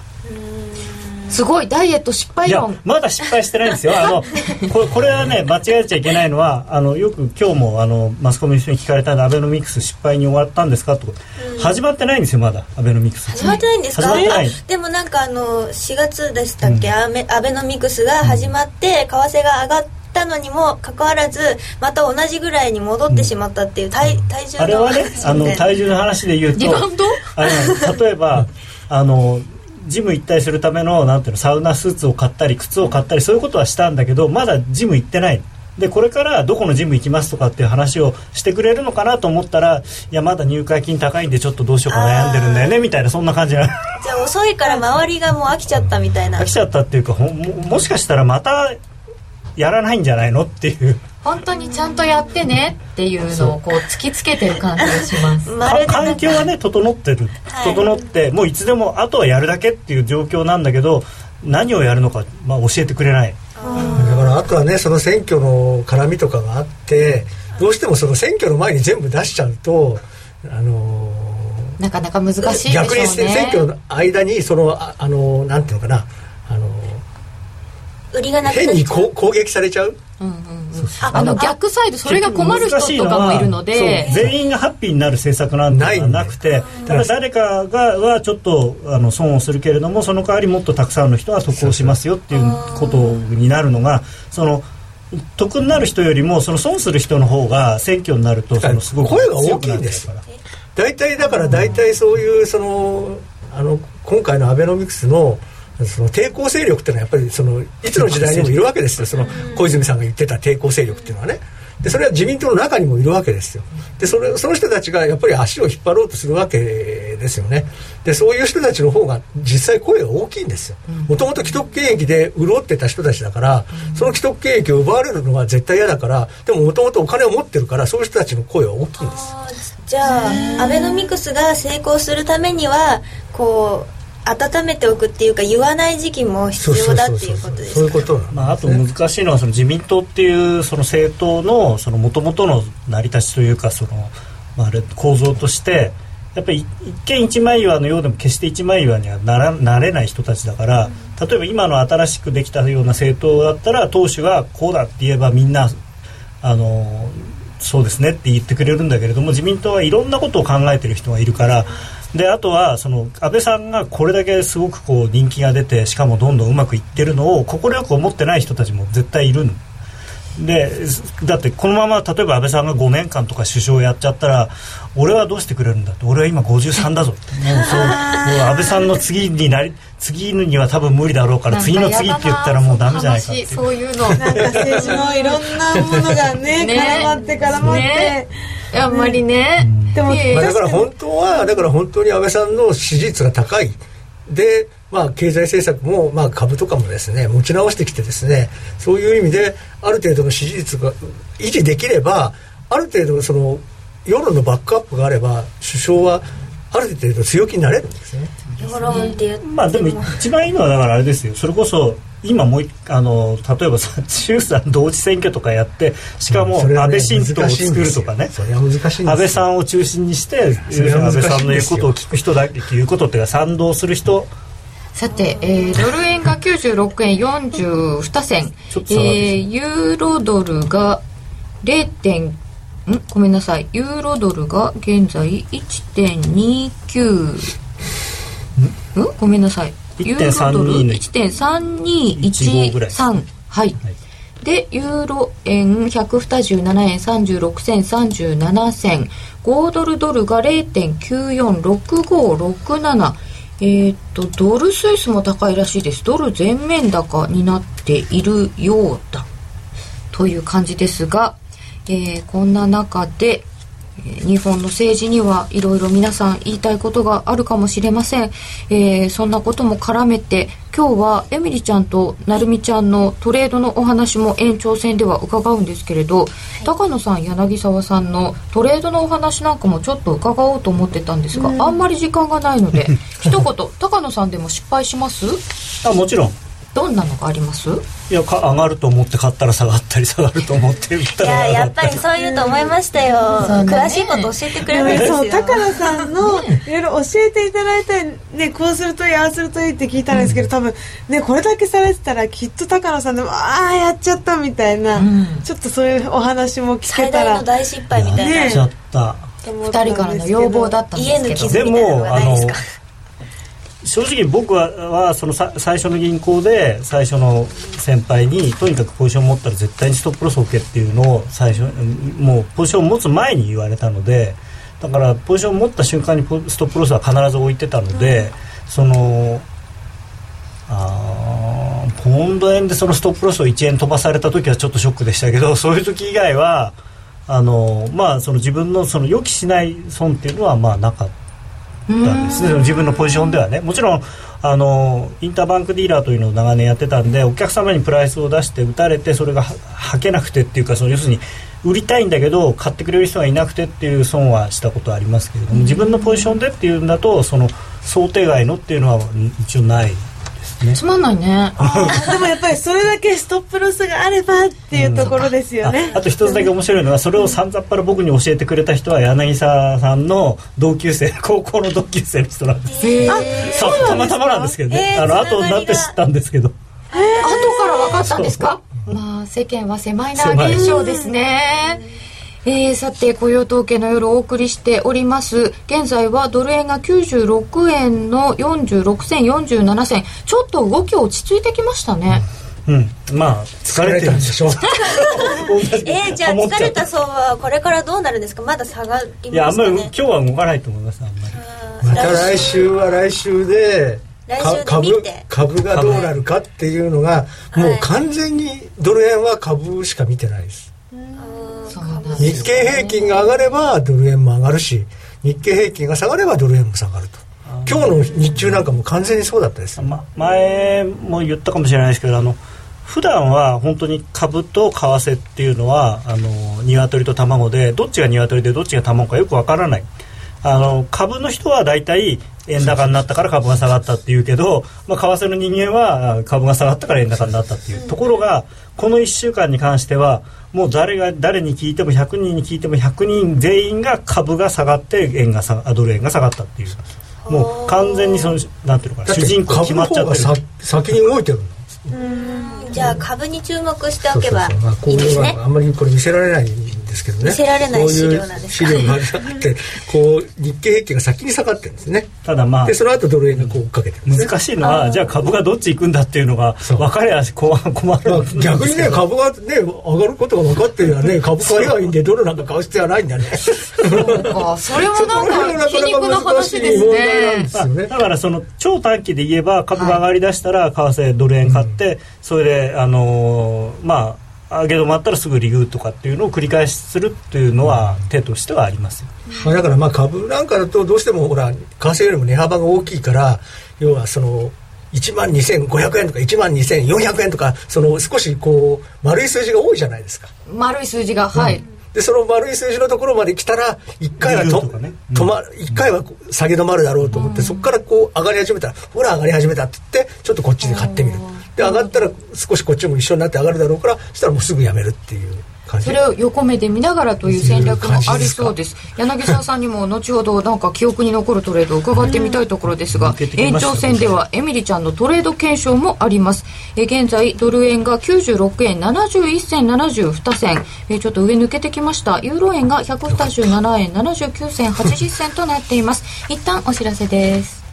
すごいダイエット失敗論。まだ失敗してないんですよ。あの これこれはね間違えちゃいけないのはあのよく今日もあのマスコミの人に聞かれたアベノミクス失敗に終わったんですかと。始まってないんですよまだ。アベノミクス。始まってないんですか？でもなんかあの4月でしたっけ、うん、アベノミクスが始まって、為替が上がったのにもかかわらずまた同じぐらいに戻ってしまったっていう体,、体重のあれはねあの体重の話で言うとあの例えば あのジム行ったりするためのなんていうのサウナスーツを買ったり靴を買ったりそういうことはしたんだけどまだジム行ってない。でこれからどこのジム行きますとかっていう話をしてくれるのかなと思ったらいやまだ入会金高いんでちょっとどうしようか悩んでるんだよねみたいなそんな感じなじゃあ遅いから周りがもう飽きちゃったみたいな。飽きちゃったっていうかももしかしたらまたやらないんじゃないのっていう本当にちゃんとやってねっていうのをこう突きつけてる感じがします。環境はね整ってる。整って、はい、もういつでもあとはやるだけっていう状況なんだけど何をやるのか、まあ、教えてくれない。だからあとはねその選挙の絡みとかがあってどうしてもその選挙の前に全部出しちゃうとあのー、なかなか難しいでしょうね。逆に選挙の間にそのああのなんていうのかな売りがなく変にこ攻撃されちゃう、うんうんあの逆サイドそれが困る人とかもいるので。全員がハッピーになる政策なんてなくてただ誰かがはちょっとあの損をするけれどもその代わりもっとたくさんの人は得をしますよっていうことになるのがその得になる人よりもその損する人の方が選挙になるとそのすごく声が大きいんです。大体だから大体そういうそのあの今回のアベノミクスのその抵抗勢力っていうのはやっぱりそのいつの時代にもいるわけですよ。その小泉さんが言ってた抵抗勢力っていうのはね。でそれは自民党の中にもいるわけですよ。でそれその人たちがやっぱり足を引っ張ろうとするわけですよね。でそういう人たちの方が実際声が大きいんですよ。もともと既得権益で潤ってた人たちだからその既得権益を奪われるのは絶対嫌だからでももともとお金を持ってるからそういう人たちの声は大きいんですじゃあアベノミクスが成功するためにはこう温めておくっていうか言わない時期も必要だっていうことですそういうことまあ、あと難しいのはその自民党っていうその政党のその元々の成り立ちというかその、まあ、あれ構造としてやっぱり一見一枚岩のようでも決して一枚岩にはならなれない人たちだから、例えば今の新しくできたような政党だったら党首はこうだって言えばみんなあのそうですねって言ってくれるんだけれども自民党はいろんなことを考えてる人がいるからであとはその安倍さんがこれだけすごくこう人気が出てしかもどんどんうまくいってるのを快く思ってない人たちも絶対いるでだってこのまま例えば安倍さんが5年間とか首相やっちゃったら俺はどうしてくれるんだって。俺は今53だぞって。もうそうもう安倍さんの次になり次には多分無理だろうから次の次って言ったらもうダメじゃないかってそういう。のなんか政治のいろんなものがね ね。絡まって絡まって、ね、あんまりね、うん、でも、まあ、だから本当はだから本当に安倍さんの支持率が高い。でまあ、経済政策も、まあ、株とかもですね持ち直してきてですねそういう意味である程度の支持率が維持できればある程度その世論のバックアップがあれば首相はある程度強気になれるんですね。世論ってまあでも一番いいのはだからあれですよ。それこそ今もうあの例えば衆参同時選挙とかやってしかも安倍新党を作るとかね。安倍さんを中心にして安倍さんの言うことを聞く人だけ言うことっていうか賛同する人。さて、えー、ドル円が96円42銭、えー、ユーロドルが 0. 点ん？ごめんなさい。ユーロドルが現在1.29ん？ごめんなさい。ユーロドル1.3213はい、でユーロ円127円36銭37銭。5ドルドルが0.946567えっ、とドルスイスも高いらしいです。ドル全面高になっているようだ。という感じですが、えー、こんな中で日本の政治にはいろいろ皆さん言いたいことがあるかもしれません、えー、そんなことも絡めて今日はエミリちゃんとなるみちゃんのトレードのお話も延長戦では伺うんですけれど、はい、高野さん柳沢さんのトレードのお話なんかもちょっと伺おうと思ってたんですが、うん、あんまり時間がないので一言高野さんでも失敗します？あもちろんどんなのがあります？いやか上がると思って買ったら下がったり下がると思って売ったらいややっぱりそう言うと思いましたよ、詳しいこと教えてくれないですよ。そう高野さんのいろいろ教えていただいたねこうするといいああするといいって聞いたんですけど、うん、多分ねこれだけされてたらきっと高野さんでもああやっちゃったみたいな、うん、ちょっとそういうお話も聞けたら。最大の大失敗みたいな、やっちゃった。2人からの要望だったんですけど。でもあの正直僕ははそのさ最初の銀行で最初の先輩にとにかくポジション持ったら絶対にストップロス OK っていうのを最初もうポジションを持つ前に言われたのでだからポジションを持った瞬間にストップロスは必ず置いてたので、うん、そのあポンド円でそのストップロスを1円飛ばされた時はちょっとショックでしたけど そういう時以外はあのまあその自分のその予期しない損っていうのはまあなかった。ったんですね。自分のポジションではね。もちろんあのインターバンクディーラーというのを長年やってたんでお客様にプライスを出して打たれてそれがはけなくてっていうかその要するに売りたいんだけど買ってくれる人がいなくてっていう損はしたことはありますけれども自分のポジションでっていうんだとその想定外のっていうのは一応ないね。つまんないね。でもやっぱりそれだけストップロスがあればっていうところですよね、うん、あと一つだけ面白いのはそれをさんざっぱら僕に教えてくれた人は柳沢さんの同級生高校の同級生の人なんです。えー、たまたまなんですけどね、えー、あの後になって知ったんですけど。えー、後から分かったんですか？まあ世間は狭いな現象ですねえー、さて雇用統計の夜お送りしております。現在はドル円が96円の46銭47銭。ちょっと動き落ち着いてきましたね、うん、まあ疲れてるんでしょう。えー、じゃあ疲れた相場はこれからどうなるんですか？まだ下がりますか、ね、いやあんまり今日は動かないと思いますあんまり。また来週は来週で株株がどうなるかっていうのがもう完全にドル円は株しか見てないです、日経平均が上がればドル円も上がるし日経平均が下がればドル円も下がると。今日の日中なんかも完全にそうだったです、ま、前も言ったかもしれないですけどあの普段は本当に株と為替っていうのはあの鶏と卵でどっちが鶏でどっちが卵かよくわからないあの株の人は大体円高になったから株が下がったっていうけど、まあ、為替の人間は株が下がったから円高になったっていう。ところがこの1週間に関してはもう誰が誰に聞いても100人に聞いても100人全員が株が下がって円が下ドル円が下がったっていう。もう完全にそのなんていうのか主人公決まっちゃってる。先に動いてるじゃあ株に注目しておけばいいですね。あんまりこれ見せられないですけどね。見せられない資料なんですか、資料があってこう日経平均が先に下がってるんですね。ただまあでその後ドル円がこう追っかけてる、ね、難しいのはじゃあ株がどっち行くんだっていうのが分かりゃ困る、まあ、逆にね株がね上がることが分かってるよね。株買えばいいんでドルなんか買う必要はないんだね。それはなんか皮肉な話ですね、ね、だからその超短期で言えば株が上がりだしたら為替ドル円買って、うん、それであのー、まあ上げ止まったらすぐ利食うとかっていうのを繰り返しするっていうのは手としてはありますよ、まあ、だからまあ株なんかだとどうしてもほら為替よりも値幅が大きいから要はその1万2500円とか1万2400円とかその少しこう丸い数字が多いじゃないですか。丸い数字がはい、うん。でその丸い数字のところまで来たら1回はと、ね。うん、止ま1回は下げ止まるだろうと思って、うん、そこからこう上がり始めたらほら上がり始めたって言ってちょっとこっちで買ってみるで上がったら少しこっちも一緒になって上がるだろうからそしたらもうすぐやめるっていうそれを横目で見ながらという戦略もありそうです。柳沢さんにも後ほどなんか記憶に残るトレードを伺ってみたいところですが、延長戦ではエミリちゃんのトレード検証もあります。え現在ドル円が96円71銭72銭。えちょっと上抜けてきました。ユーロ円が127円79銭80銭となっています。一旦お知らせです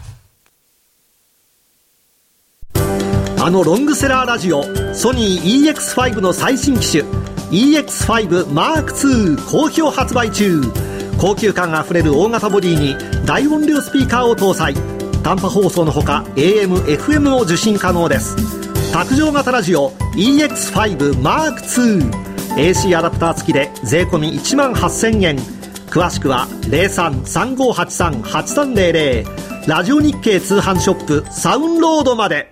あのロングセラーラジオソニー EX5 の最新機種 EX5M2 好評発売中。高級感あふれる大型ボディに大音量スピーカーを搭載。短波放送のほか AM、FM も受信可能です。卓上型ラジオ EX5M2AC アダプター付きで税込1万8000円。詳しくは0335838300ラジオ日経通販ショップサウンロードまで。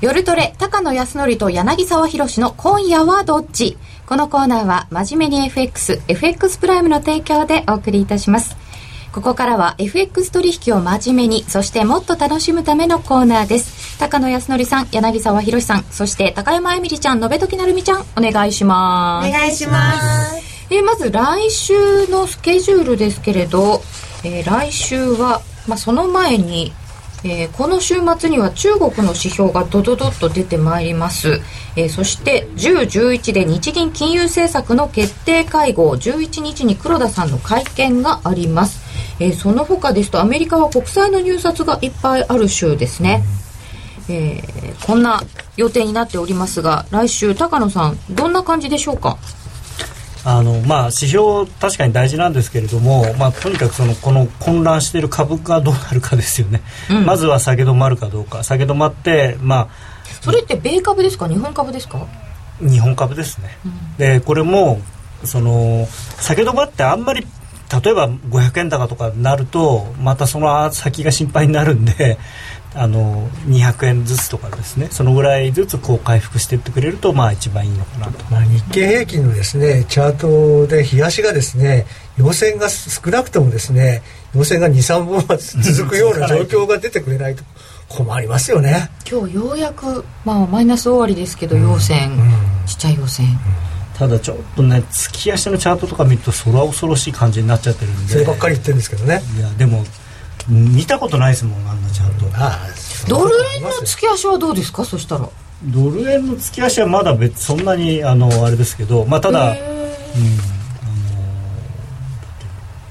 夜トレ、高野康則と柳沢博の今夜はどっち？このコーナーは真面目に FX、FX プライムの提供でお送りいたします。ここからは FX 取引を真面目に、そしてもっと楽しむためのコーナーです。高野康則さん、柳沢博さん、そして高山えみりちゃん、延時なるみちゃん、お願いします。お願いします。えまず来週のスケジュールですけれど、えー、来週は、まあ、その前にえー、この週末には中国の指標がドドドッと出てまいります、えー、そして10、11で日銀金融政策の決定会合11日に黒田さんの会見があります、えー、その他ですとアメリカは国債の入札がいっぱいある週ですね、え、こんな予定になっておりますが来週高野さんどんな感じでしょうか？あのまあ、指標確かに大事なんですけれども、まあ、とにかくそのこの混乱している株がどうなるかですよね、うん、まずは下げ止まるかどうか。下げ止まって、まあ、それって米株ですか？日本株ですか？日本株ですね、うん、でこれもその下げ止まってあんまり例えば500円高とかになるとまたその先が心配になるんであの200円ずつとかですね。そのぐらいずつこう回復していってくれるとまあ一番いいのかなと、まあ、日経平均のですねチャートで冷やしがですね陽線が少なくともですね陽線が23本は続くような状況が出てくれないと困りますよね。今日ようやく、まあ、マイナス終わりですけど陽線、うん、ちっちゃい陽線、うんただちょっとね月足のチャートとか見るとそれは恐ろしい感じになっちゃってるんで。そればっかり言ってるんですけどね。いやでも見たことないですもんあんなチャートあドル円の月足はどうですか？そしたら。ドル円の月足はまだ別そんなにあのあれですけどまあただ、うん、あ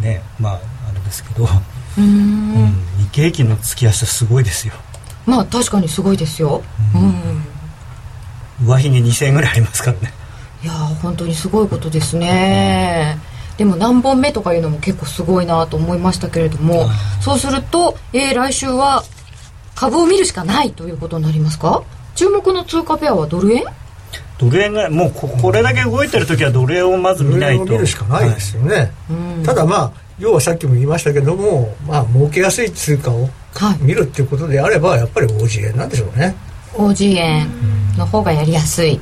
のねまああれですけど。うん、日経平均の月足はすごいですよ。まあ確かにすごいですよ、うん、上髭2000円ぐらいありますからね。いや本当にすごいことですね、でも何本目とかいうのも結構すごいなと思いましたけれどもそうすると、えー、来週は株を見るしかないということになりますか？注目の通貨ペアはドル円？ドル円がもうこれだけ動いてる時はドル円をまず見ないと。見るしかないですよね、はい、ただまあ要はさっきも言いましたけどもまあ儲けやすい通貨を見るっていうことであればやっぱり OG 円なんでしょうね。OG 円の方がやりやすい、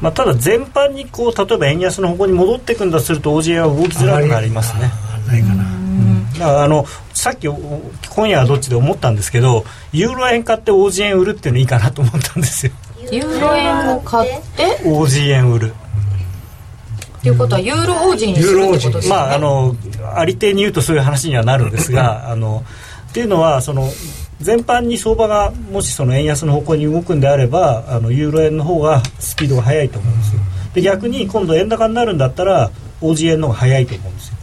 まあ、ただ全般にこう例えば円安の方向に戻っていくんだとすると円は動きづらくなりますね。ないかな、だからあのさっき今夜はどっちで思ったんですけどユーロ円買って OG 円売るっていうのいいかなと思ったんですよ。ユーロ円を買って？OG 円売る。っていうことはユーロ王子にするってことですね。まああのありていに言うとそういう話にはなるんですがあのっていうのはその全般に相場がもしその円安の方向に動くんであればあのユーロ円の方がスピードが速いと思うんですよ。で逆に今度円高になるんだったら OG 円の方が速いと思うんですよ。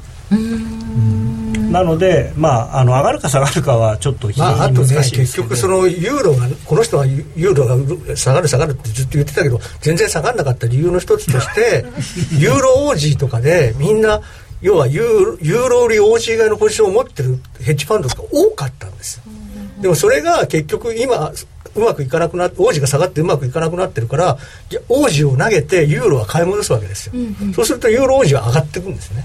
なので、まあ、あの上がるか下がるかはちょっと非常に難しい、ね結局そのユーロがこの人はユーロが下がる下がるってずっと言ってたけど全然下がらなかった理由の一つとして ユーロ王子とかでみんな要はユーロ売り OG 以外のポジションを持ってるヘッジファンドが多かったんですよ。でもそれが結局今うまくいかなくなって王子が下がってうまくいかなくなってるから王子を投げてユーロは買い戻すわけですよ、うんうん、そうするとユーロ王子は上がっていくんですね。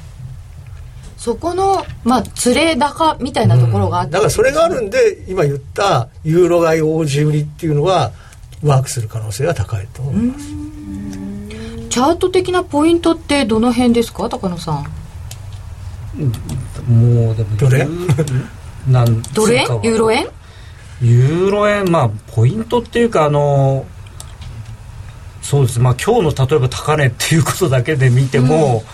そこの、まあ、つれ高みたいなところがあって、うん、だからそれがあるんで今言ったユーロ買い王子売りっていうのはワークする可能性が高いと思います。チャート的なポイントってどの辺ですか高野さんもうでもどれ？なんどれ？ユーロ円？ユーロ円？まあポイントっていうかあのそうです。まあ今日の例えば高値っていうことだけで見ても、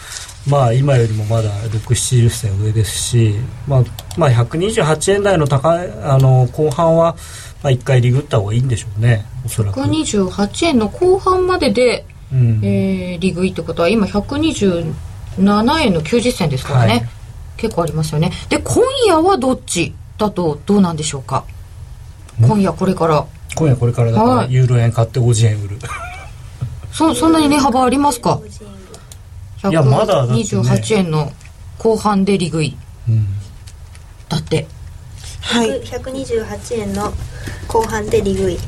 うん、まあ今よりもまだ670銭上ですし、まあ、まあ128円台の高いあの後半は、まあ、1回リグった方がいいんでしょうね。おそらく。128円の後半までで、うん、えー、リグいってことは今127円の90銭ですからね、はい、結構ありますよね。で今夜はどっちだとどうなんでしょうか？今夜これから。今夜これからだからユーロ円買って50円売る。そそんなに値幅ありますか？いやまだ28円の後半で利食い、うん、だって。はい。128円の後半で利食い。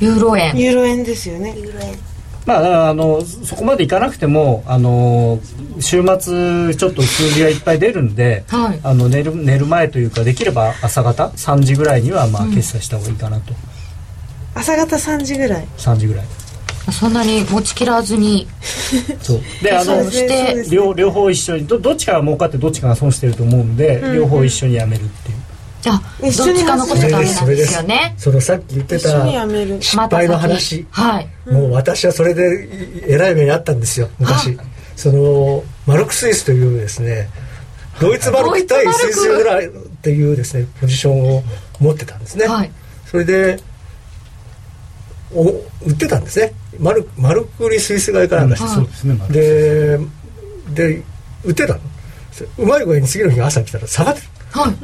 ユーロ円。ユーロ円ですよね。ユーロ円まあ、あのそこまでいかなくてもあの週末ちょっと数字がいっぱい出るんで、はい、あの寝る寝る前というかできれば朝方？3時ぐらいにはまあ決済した方がいいかなと、うん、朝方3時ぐらい。3時ぐらい。そんなに持ちきらずに。そう。であのして両両方一緒にどどっちかが儲かってどっちかが損してると思うんで、うんうん、両方一緒にやめるっていうあどっちか残しちゃダメなんですよね。そのさっき言ってた失敗の話、はい、もう私はそれでえらい目にあったんですよ昔。そのマルクスイスというですねドイツマルク対スイスぐらいっていうですねポジションを持ってたんですね、はい、それでお売ってたんですね。マルマルクリスイス買いかなんかして、そうですねでで売ってたの。うまい具合に次の日朝来たら下がってはい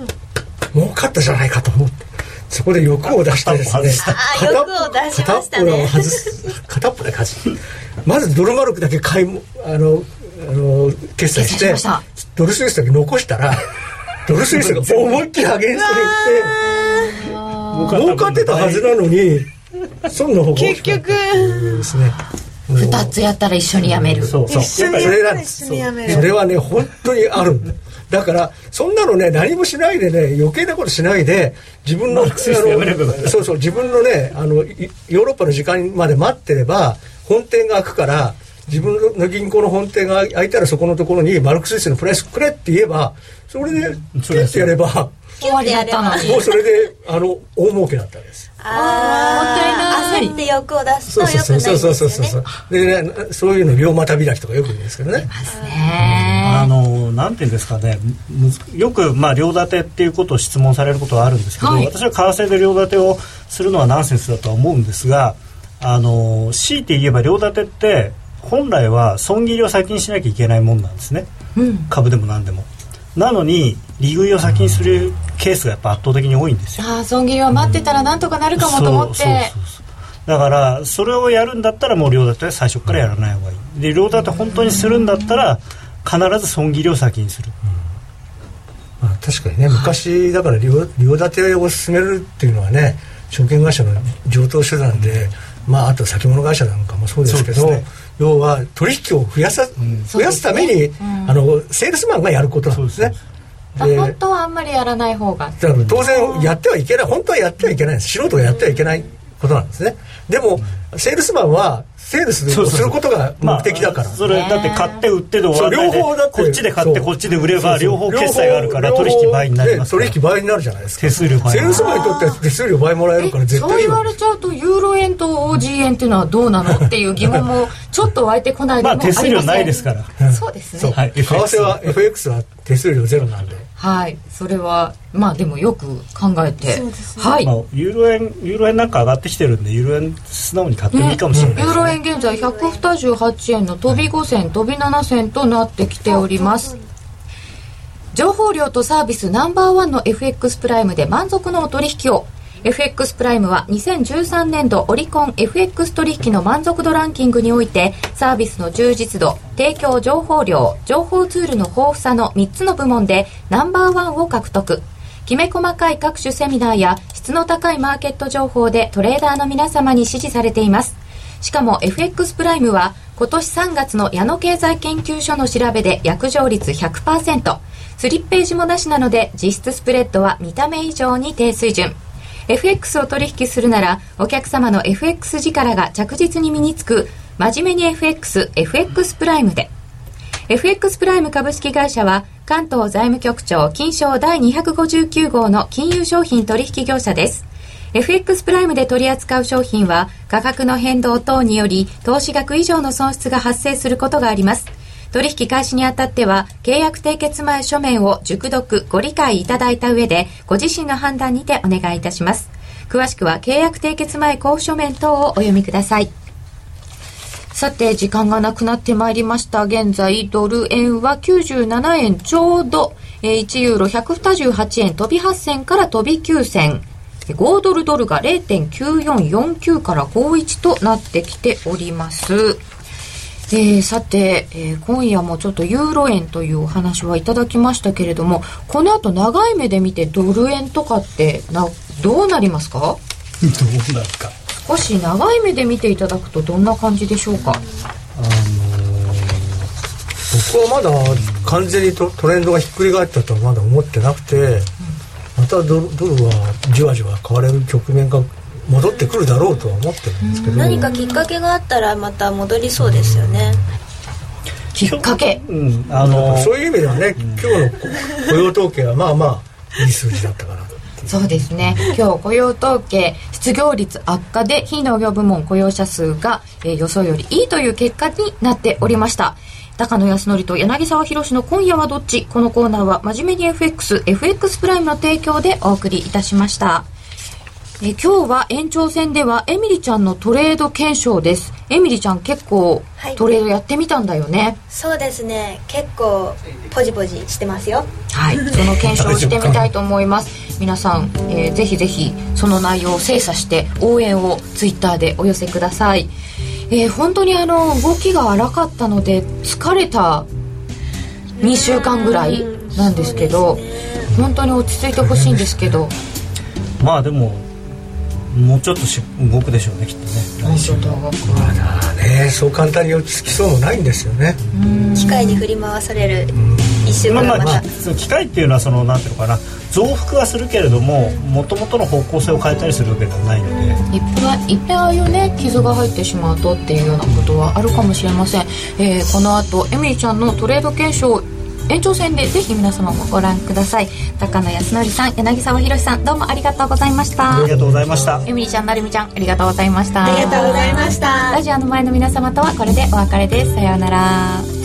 儲かったじゃないかと思って。そこで欲を出してですね片っぽ片っぽを外す。片っぽで外すまずドルマルクだけ買いあのあの決済してドルスイスだけ残したらドルスイスが思いっきりアゲンストに行って儲かってたはずなのにそんな方が結局。ですね。2つやったら一緒にやめる。そうそう。それなんです。それはね本当にあるだからそんなのね何もしないでね余計なことしないで自分のそうそう自分のねあのヨーロッパの時間まで待ってれば本店が開くから自分の銀行の本店が開いたらそこのところにマルクスイスのプライスくれって言えばそれでピッてやれば終わりだったのに。もうそれであの大儲けだったんです。ああ焦って欲を出すとよくないですよね。そうそうそうそうそうで、ね、そういうの両股開きとかよく言うんですけどね。あのなんていうんですかね。よくまあ両立てっていうことを質問されることはあるんですけど、はい、私は為替で両立てをするのはナンセンスだとは思うんですがあの強いて言えば両立てって本来は損切りを先にしなきゃいけないもんなんですね、うん、株でも何でも。なのに利食いを先にするケースがやっぱ圧倒的に多いんですよ。ああ損切りは待ってたらなんとかなるかもと思って、だからそれをやるんだったらもう両立ては最初からやらない方がいい。で両立て本当にするんだったら必ず損切りを先にする、まあ、確かにね昔だから両両立てを進めるっていうのはね証券会社の上等手段で、まあ、あと先物会社なんかもそうですけど、ね、要は取引を増やさ、うん、増やすために、うん、あのセールスマンがやることなんですね。本当はあんまりやらない方が。当然やってはいけない本当はやってはいけない素人がやってはいけないことなんですね。でもセールスマンはセールスをすることが目的だから、それだって買って売ってで終わ両方だって。こっちで買ってこっちで売れば両方決済があるから取引倍になります取引倍になるじゃないですか。手数料倍セールスマンにとっては手数料倍もらえるから絶対そう言われちゃうとユーロ円と OG 円っていうのはどうなの？っていう疑問もちょっと湧いてこないでもあ手数料ないですから。そうですね、はい、為替は FX は手数料ゼロなんではい。それはまあでもよく考えて、ね、はい、まあ、ユーロ円ユーロ円なんか上がってきてるんでユーロ円素直に買ってもいいかもしれない、ね、ユーロ円現在128円の飛び5銭飛び7銭となってきております。情報量とサービスナンバーワンの FX プライムで満足のお取引を FX プライムは2013年度オリコン FX 取引の満足度ランキングにおいてサービスの充実度提供情報量情報ツールの豊富さの3つの部門でナンバーワンを獲得。きめ細かい各種セミナーや質の高いマーケット情報でトレーダーの皆様に支持されています。しかも FX プライムは今年3月の矢野経済研究所の調べで約定率100%スリッページもなしなので実質スプレッドは見た目以上に低水準。FX を取引するならお客様の FX 力が着実に身につく真面目に FX、FX プライムで FX プライム株式会社は関東財務局長金賞第259号の金融商品取引業者です。FX プライムで取り扱う商品は価格の変動等により投資額以上の損失が発生することがあります。取引開始にあたっては、契約締結前書面を熟読、ご理解いただいた上で、ご自身の判断にてお願いいたします。詳しくは、契約締結前交付書面等をお読みください。さて、時間がなくなってまいりました。現在、ドル円は97円ちょうど、えー、1ユーロ128円飛び8銭から飛び9銭。5ドルドルが0.9449から51となってきております。えー、さて、えー、今夜もちょっとユーロ円というお話はいただきましたけれどもこの後長い目で見てドル円とかってなどうなりますか？どうなるか。少し長い目で見ていただくとどんな感じでしょうか？あのー、僕はまだ完全にトトレンドがひっくり返ったとはまだ思ってなくて、うん、またドルドルはじわじわ買われる局面が戻ってくるだろうとは思ってるんですけど。何かきっかけがあったらまた戻りそうですよね、きっかけ、うん、あのそういう意味ではね、今日の雇用統計はまあまあいい数字だったかなそうですね。今日雇用統計失業率悪化で非農業部門雇用者数が、えー、予想よりいいという結果になっておりました。高野康則と柳沢博の今夜はどっち？このコーナーは真面目に FXFX プライムの提供でお送りいたしましたえ今日は延長戦ではエミリちゃんのトレード検証です。エミリちゃん結構トレードやってみたんだよね、はい、そうですね。結構ポジポジしてますよ。はい。その検証をしてみたいと思います。皆さん、えー、ぜひぜひその内容を精査して応援をツイッターでお寄せください。えー、本当にあの動きが荒かったので疲れた2週間ぐらいなんですけど本当に落ち着いてほしいんですけど。まあでももうちょっとし動くでしょうねきっとね来週とまだねそう簡単に落ち着きそうもないんですよね。機械に振り回される一週間ままあ、機械っていうのはそのなんていうのかな。増幅はするけれどももともとの方向性を変えたりするわけではないので。いっぺんいっぺんああいうね傷が入ってしまうとっていうようなことはあるかもしれません、えー、この後エミリちゃんのトレード検証延長戦でぜひ皆様もご覧ください。高野康則さん柳沢博さんどうもありがとうございました。ありがとうございました。エミリちゃんなるみちゃんありがとうございました。ありがとうございました。ラジオの前の皆様とはこれでお別れです。さようなら